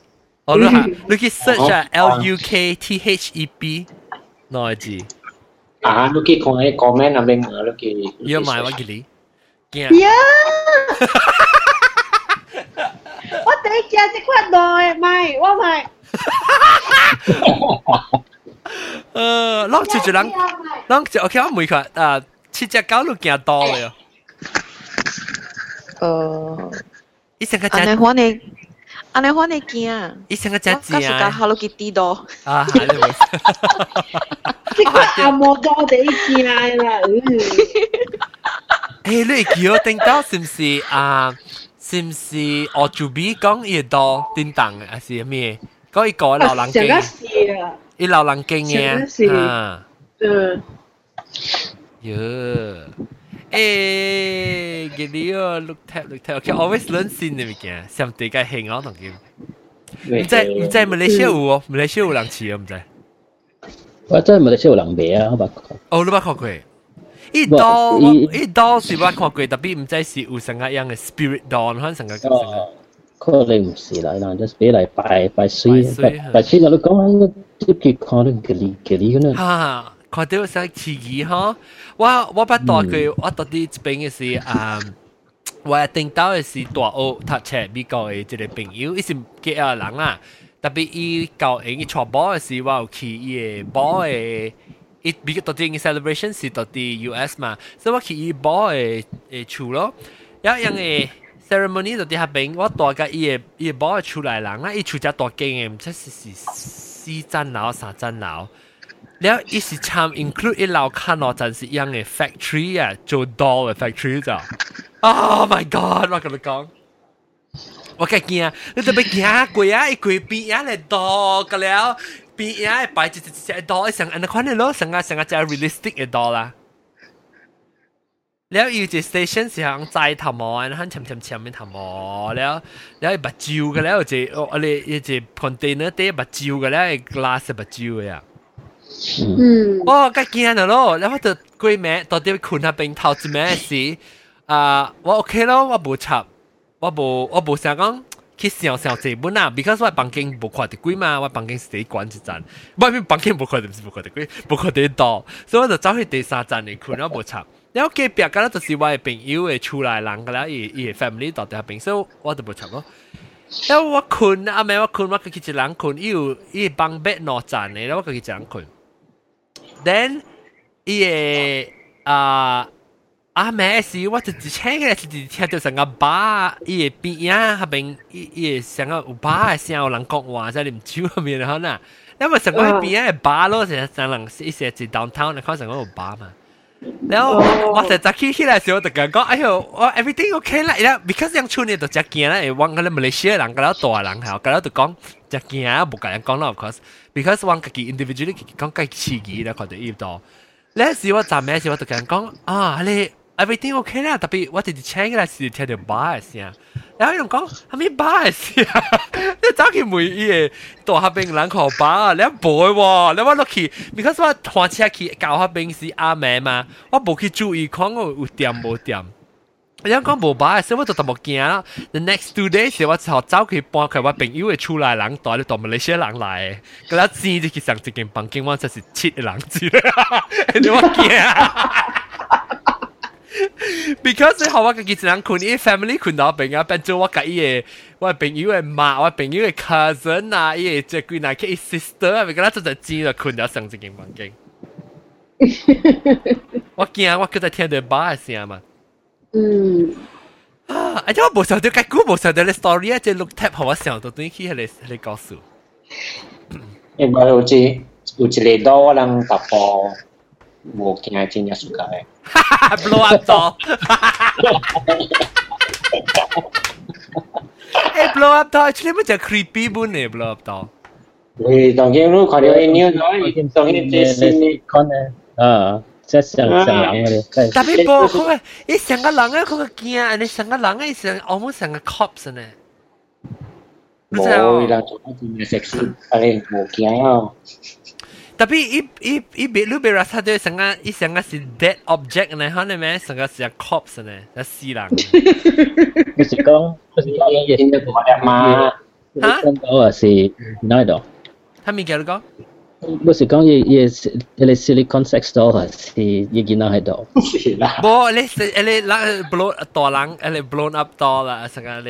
哦，你下你去 search 啊，L U K T H E B，内字。啊，你去看啲 comment 那边啊，你去。要买我给你。呀！我第一只即刻来买，我买。呃，啷住住啷，啷就 OK，我每个啊，七只狗都惊多了。呃，一成个只。 安尼欢迎。安尼款你惊？伊成个只只啊！我甲 Hello Kitty 多。啊，系你冇。即个阿莫多地惊啦！诶，你叫听到是唔是啊？是唔是我做 B 讲嘢多叮当还是咩？嗰一个流浪经。成个是啊！伊流浪经嘅。啊。嗯。哟。 诶，嘅你哦，look tap look tap，OK always learn 新嘅物件，上地界兴我同佢。唔知唔知马来西亚有哦，马来西亚有人似啊，唔知。我真系马来西亚有人买啊，我捌看。哦，你捌看过？一刀一刀是捌看过，特别唔知是有成个样嘅 spirit doll，可能成个成个。可能唔是啦，嗱，就是俾嚟拜拜水，拜拜水，我都讲啊，啲佢可能佢哋佢哋嗰啲。 哈。看到想刺激哈，我我捌大佢，我到底这边嘅是啊，我听到嘅是大澳读册美国嘅一个朋友，伊是几个人啦，特别伊教英伊传播嘅时，我有去伊嘅播嘅，伊比较到底嘅 celebration 是到底 US 嘛，所以我去伊播嘅诶处咯，有样嘅 ceremony 到底下边，我大概伊嘅伊嘅播嘅出来人啦，伊出只大间嘅，唔知是是四层楼三层楼。 แล้วอีสิชาม include อีเรา看到真是样嘅 factory 啊做 doll 嘅 factory 就 oh my god 我跟你讲我嘅惊你特别惊贵啊一贵边啊嚟 doll 嘅了边啊摆一只只 doll 成อันนั้น款嘅咯成个成个就 realistic 嘅 doll 啦แล้วอยู่ที่ station 时候ใจทำมอนะฮะชำชำชำไม่ทำมอแล้วแล้วบัดจิวกันแล้วจะอะไรจะ container เต้บัดจิวกันแล้ว glass บัดจิวอ่ะ 嗯，哦，梗惊啦咯，然后就鬼咩到底困下边头一咩事啊？我 OK 咯，我冇插，我冇我冇想讲去想想这本啊，because 我房间冇看到鬼嘛，我房间是第一关一站，外面房间冇看到，唔是冇看到鬼，冇看到到，所以我就走去第三站嚟困，我冇插。然后隔壁嗰咧就是我嘅朋友嘅出来人噶啦，伊伊 family 到底边，所以我就冇插咯。然后我困啊，咩我困，我佢一人困，伊有伊帮 bed 攞站嘅，然后我佢一人困。 then 伊个啊啊咩事，我就之前嘅是听到成个巴，伊个边啊下边伊伊个成个有巴嘅声，有人讲话在啉酒入面可能，因为成个边啊巴咯，成成人一些是 downtown，你看成个有巴嘛， 然后我就早起起来时候就讲，哎呦，我 everything OK 啦，然后 because 样出呢就只惊啦，往嗰啲马来西亚人嗰啲大人系，嗰啲就讲只惊啊，冇个人讲啦，of course，because 往自己 individually 讲计刺激啦，佢哋呢度。呢时我站咩时我就讲讲啊，你 everything OK 啦，特别我哋请嘅时听到 bar 声。然后用讲系咪巴嘅事啊？你走去每嘢大下边两个巴，你唔会喎，你话落去，because 我换车去教下边是阿妹嘛，我冇去注意看我有掂冇掂。你讲冇巴嘅时，我就特冇惊啦。The next two days 我就走去搬佢我朋友嘅出来人带你到马来西亚人来，嗰啲钱就去上一间房间，我真是七个人住，你我惊。 because 你学我嘅几人困，啲 family 困到边啊，变做我嘅嘢，我朋友嘅妈，我朋友嘅 cousin 啊，嘢即系佢嗱佢 sister 啊，咪嗰啲就真系困到上一间房间。我惊我佢在听到巴嘅声嘛。嗯。啊！而且我冇想到，咁估冇想到你 story 啊，即系 look tap 好我想到对佢系你你告诉。因为有只有一个刀我能突破。 冇见系真一暑假嘅。blow up 咗。诶 blow up 咗，actually 乜就 creepy 本嚟 blow up 咗。你当见如看到啲 news 咯，当见即系你看咧，啊，即系上上人嗰啲。特别播佢，一成个人啊，佢个惊，你成个人啊，成 almost 成个 cops 呢。冇，人做乜嘢食先，系冇惊啊。 Tapi i i i bị lu bị rasa tu sanga i sanga si dead object này hả này mẹ sanga si a corpse này là si lang. Cái gì con? Cái gì vậy? Cái gì mà? Hả? Con đó là si nói đó. Hả mình kêu con? Bố sĩ con gì gì là silicon sex doll là si gì gì nào hết đó. Bố là là là blow to lang là blown up to là sanga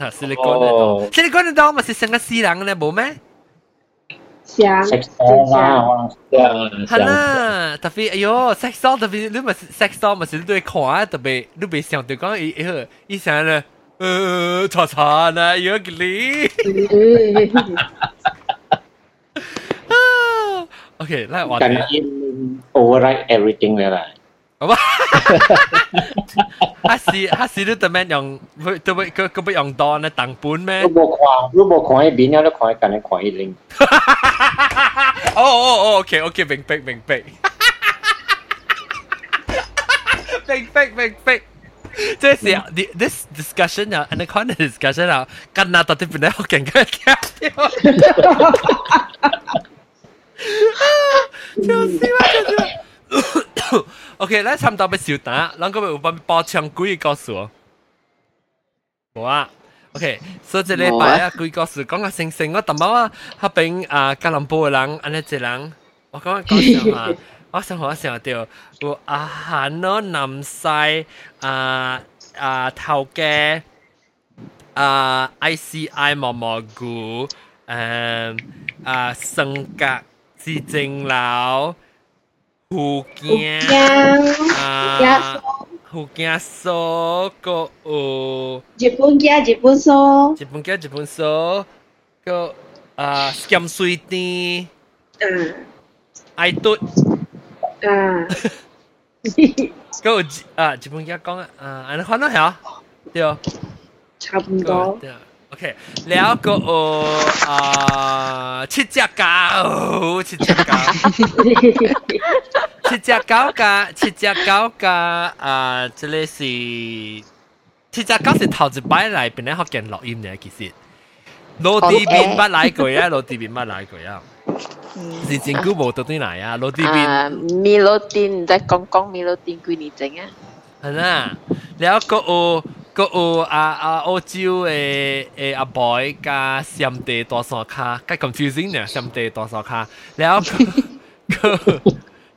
là silicon này đó. Silicon này đó mà si sanga si lang này bố mẹ? 想 sex doll 啦，系啦，特别哎呦，sex doll 特别你咪 sex doll 咪是对看啊，特别你别想对讲伊伊伊想咧，呃，查查呢，有个你。OK，来我哋 override everything 嘅啦。好吧， 哈是哈是你特咩用，佢特别佢佢不用当咧当本咩？你冇看，你冇看一边，你看一间，你看一零。哦哦哦，OK OK，明白明白，明白明白。即系时候，this discussion 啊，anaconda discussion 啊，跟啊到底边咧好劲嘅跳，笑死啦！ 笑死 OK，咧差唔多要笑打，啷个有份包枪鬼告诉我？冇啊。OK，所以这礼拜啊，鬼告诉讲个星星，我特冇啊，嗰边啊吉隆坡嘅人，安尼一人，我讲讲上啊，我想我想到有阿韩咯，南西啊啊头家啊 ICI 毛毛菇，诶啊生格至正楼。 福建啊，福建酥个有日本嘅日本酥，日本嘅日本酥个啊咸水甜，嗯，爱嘟，啊，个有啊日本嘅讲啊，安尼看到系啊，对，差唔多。 OK，แล้วก็เอออ่าชิจกาชิจกาชิจกากาชิจกากาอ่า这里是ชิจกา是头一摆嚟边咧学见录音嘅其实罗地边捌来过啊罗地边捌来过啊是真久冇到对嚟啊罗地边米罗丁在讲讲米罗丁几年整啊系啦แล้วก็ ก็อูอาอาโอจิวเอเออาบอยกาเซียมเตตัวสอคาก็ confusing เนี่ยเซียมเตตัวสอคาแล้วก็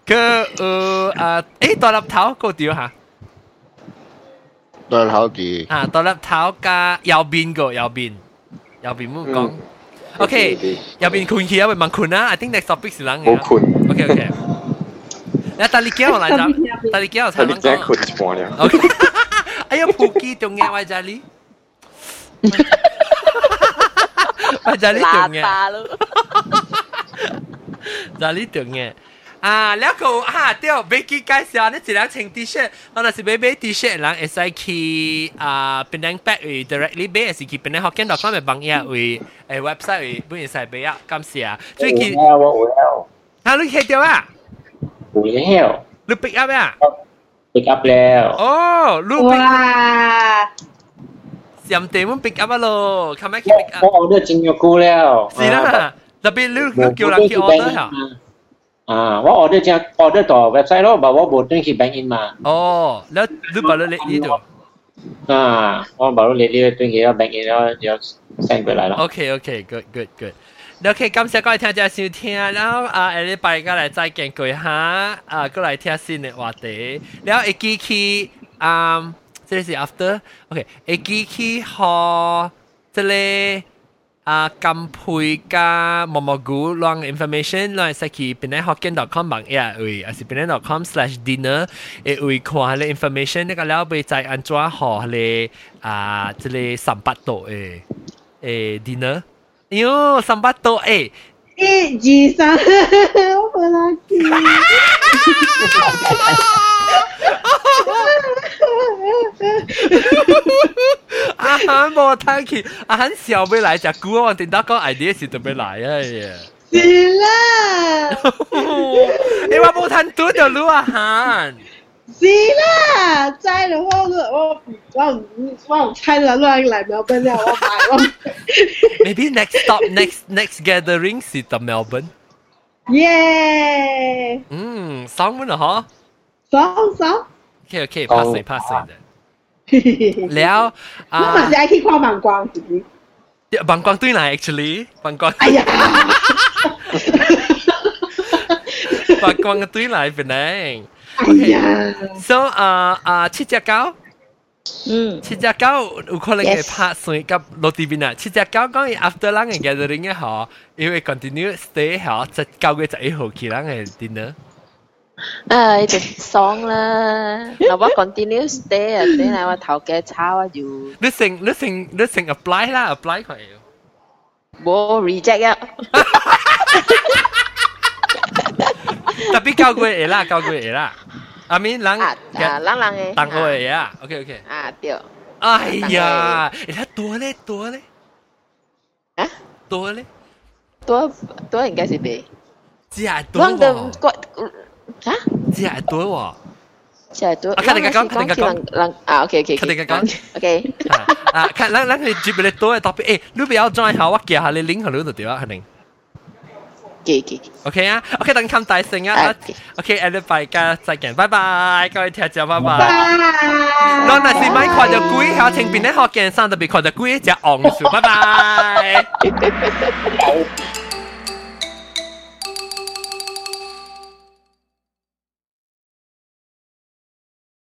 ก็อูอาเอ้ตัวรับเท้าก็ดีฮะตัวรับเท้าดีอ่าตัวรับเท้ากายาวบินก็ยาวบินยาวบินมุ่งกองโอเคยาวบินคุณเคียไปมังคุณนะ I think next topic สิลังโอคุณโอเคโอเคแล้วตาลิเกียวอะไรจ๊ะตาลิเกียวใช่ไหมตาลิเกียวคุณสปอนเนี่ย Ayo Phuket dong ya (laughs) Wajali. (laughs) Wajali dong ya. (laughs) Wajali dong ya. 啊，了个哈对，俾佢介紹，你一人穿 T 恤，我若是買買 T 恤，人會使去啊，便當 bag 位 directly 買，還是去便當學見到咁嘅網頁位，誒 website 位本身買啊，感謝啊，最近我有，啊，你睇到啊？有，你 pick up 啊？ ปิกอัพแล้วโอ้ลูกว้าเสียมเต็มมันปิกอัพอะโลคำแม่คิดปิกอัพออเดอร์จริงอยู่กูแล้วสินะแล้วเป็นลูกลูกเกี่ยวกับที่ออเดอร์เหรอ่าว่าออเดอร์จะออเดอร์ต่อเว็บไซต์แล้วบอกว่าบทต้องคิดแบงก์อินมาอ๋อแล้วรูปแบอลเล็กนี่ตัวอ่าว่าบอลเล็กนี่ต้องคิดล้วแบงก์อินแล้วเดี๋ยว send ไปไหนแล้วโอเคโอเค good good good OK，感谢各位听众收听，然后啊，下礼拜过嚟再见佢下，啊，过嚟听新嘅话题，然后会记起啊，这是 after，OK，会记起和这里啊金配加毛毛菇乱 information，乱使去边咧学见 .com 网页位，还是边咧 .com slash dinner，会会看下咧 information，呢个了会再安怎学咧啊，这里三百度诶诶 dinner。 哟，三百多诶！一二三，我拉去。阿涵冇睇见，阿涵笑未来只股，我听到讲 idea 是特别来啊呀！是啦，你话冇睇到就攞阿涵。 是啦，斋了我我我我猜了乱嚟Melbourne 了，我买我。 Maybe next stop, next next gathering 是到 Melbourne。耶！嗯，爽唔啦嗬？爽爽。 OK OK，拍水拍水的。แล้ว啊，我咪系去看盲光，是唔是？盲光对嚟 actually，盲光。哎呀！盲光嘅对嚟เป็นไง 哎呀！So 啊啊，七只狗，嗯，七只狗有可能会拍算กับ落地边啊。七只狗讲伊 after 人嘅 gathering 嘅嗬，因为 continue stay 嗬，就九月十一号起人嘅 dinner。诶，就爽啦！嗱，我 continue stay 啊，等下我头嘅炒啊要。你成你成你成 apply 啦，apply 佢。冇 reject 啊！特别交过嘢啦，交过嘢啦。 (laughs) I mean 人啊啊，人人嘅。等我嘢啊，OK OK。啊，对。哎呀，诶，他多咧多咧。啊？多咧？多多应该是别。只系多喎。啊？只系多喎。只系多。啊，肯定讲，肯定讲。人啊，OK OK。肯定讲。 OK。啊，看，咱咱佢接你多嘅特别，诶，你不要 join 下，我叫下你 link 下你就对啦，肯定。 记记。 OK 啊，OK，等看大声啊。OK，下礼拜家再见，拜拜，各位听众，拜拜。当然是咪看到鬼，下前边咧学健身特别看到鬼，只昂数，拜拜。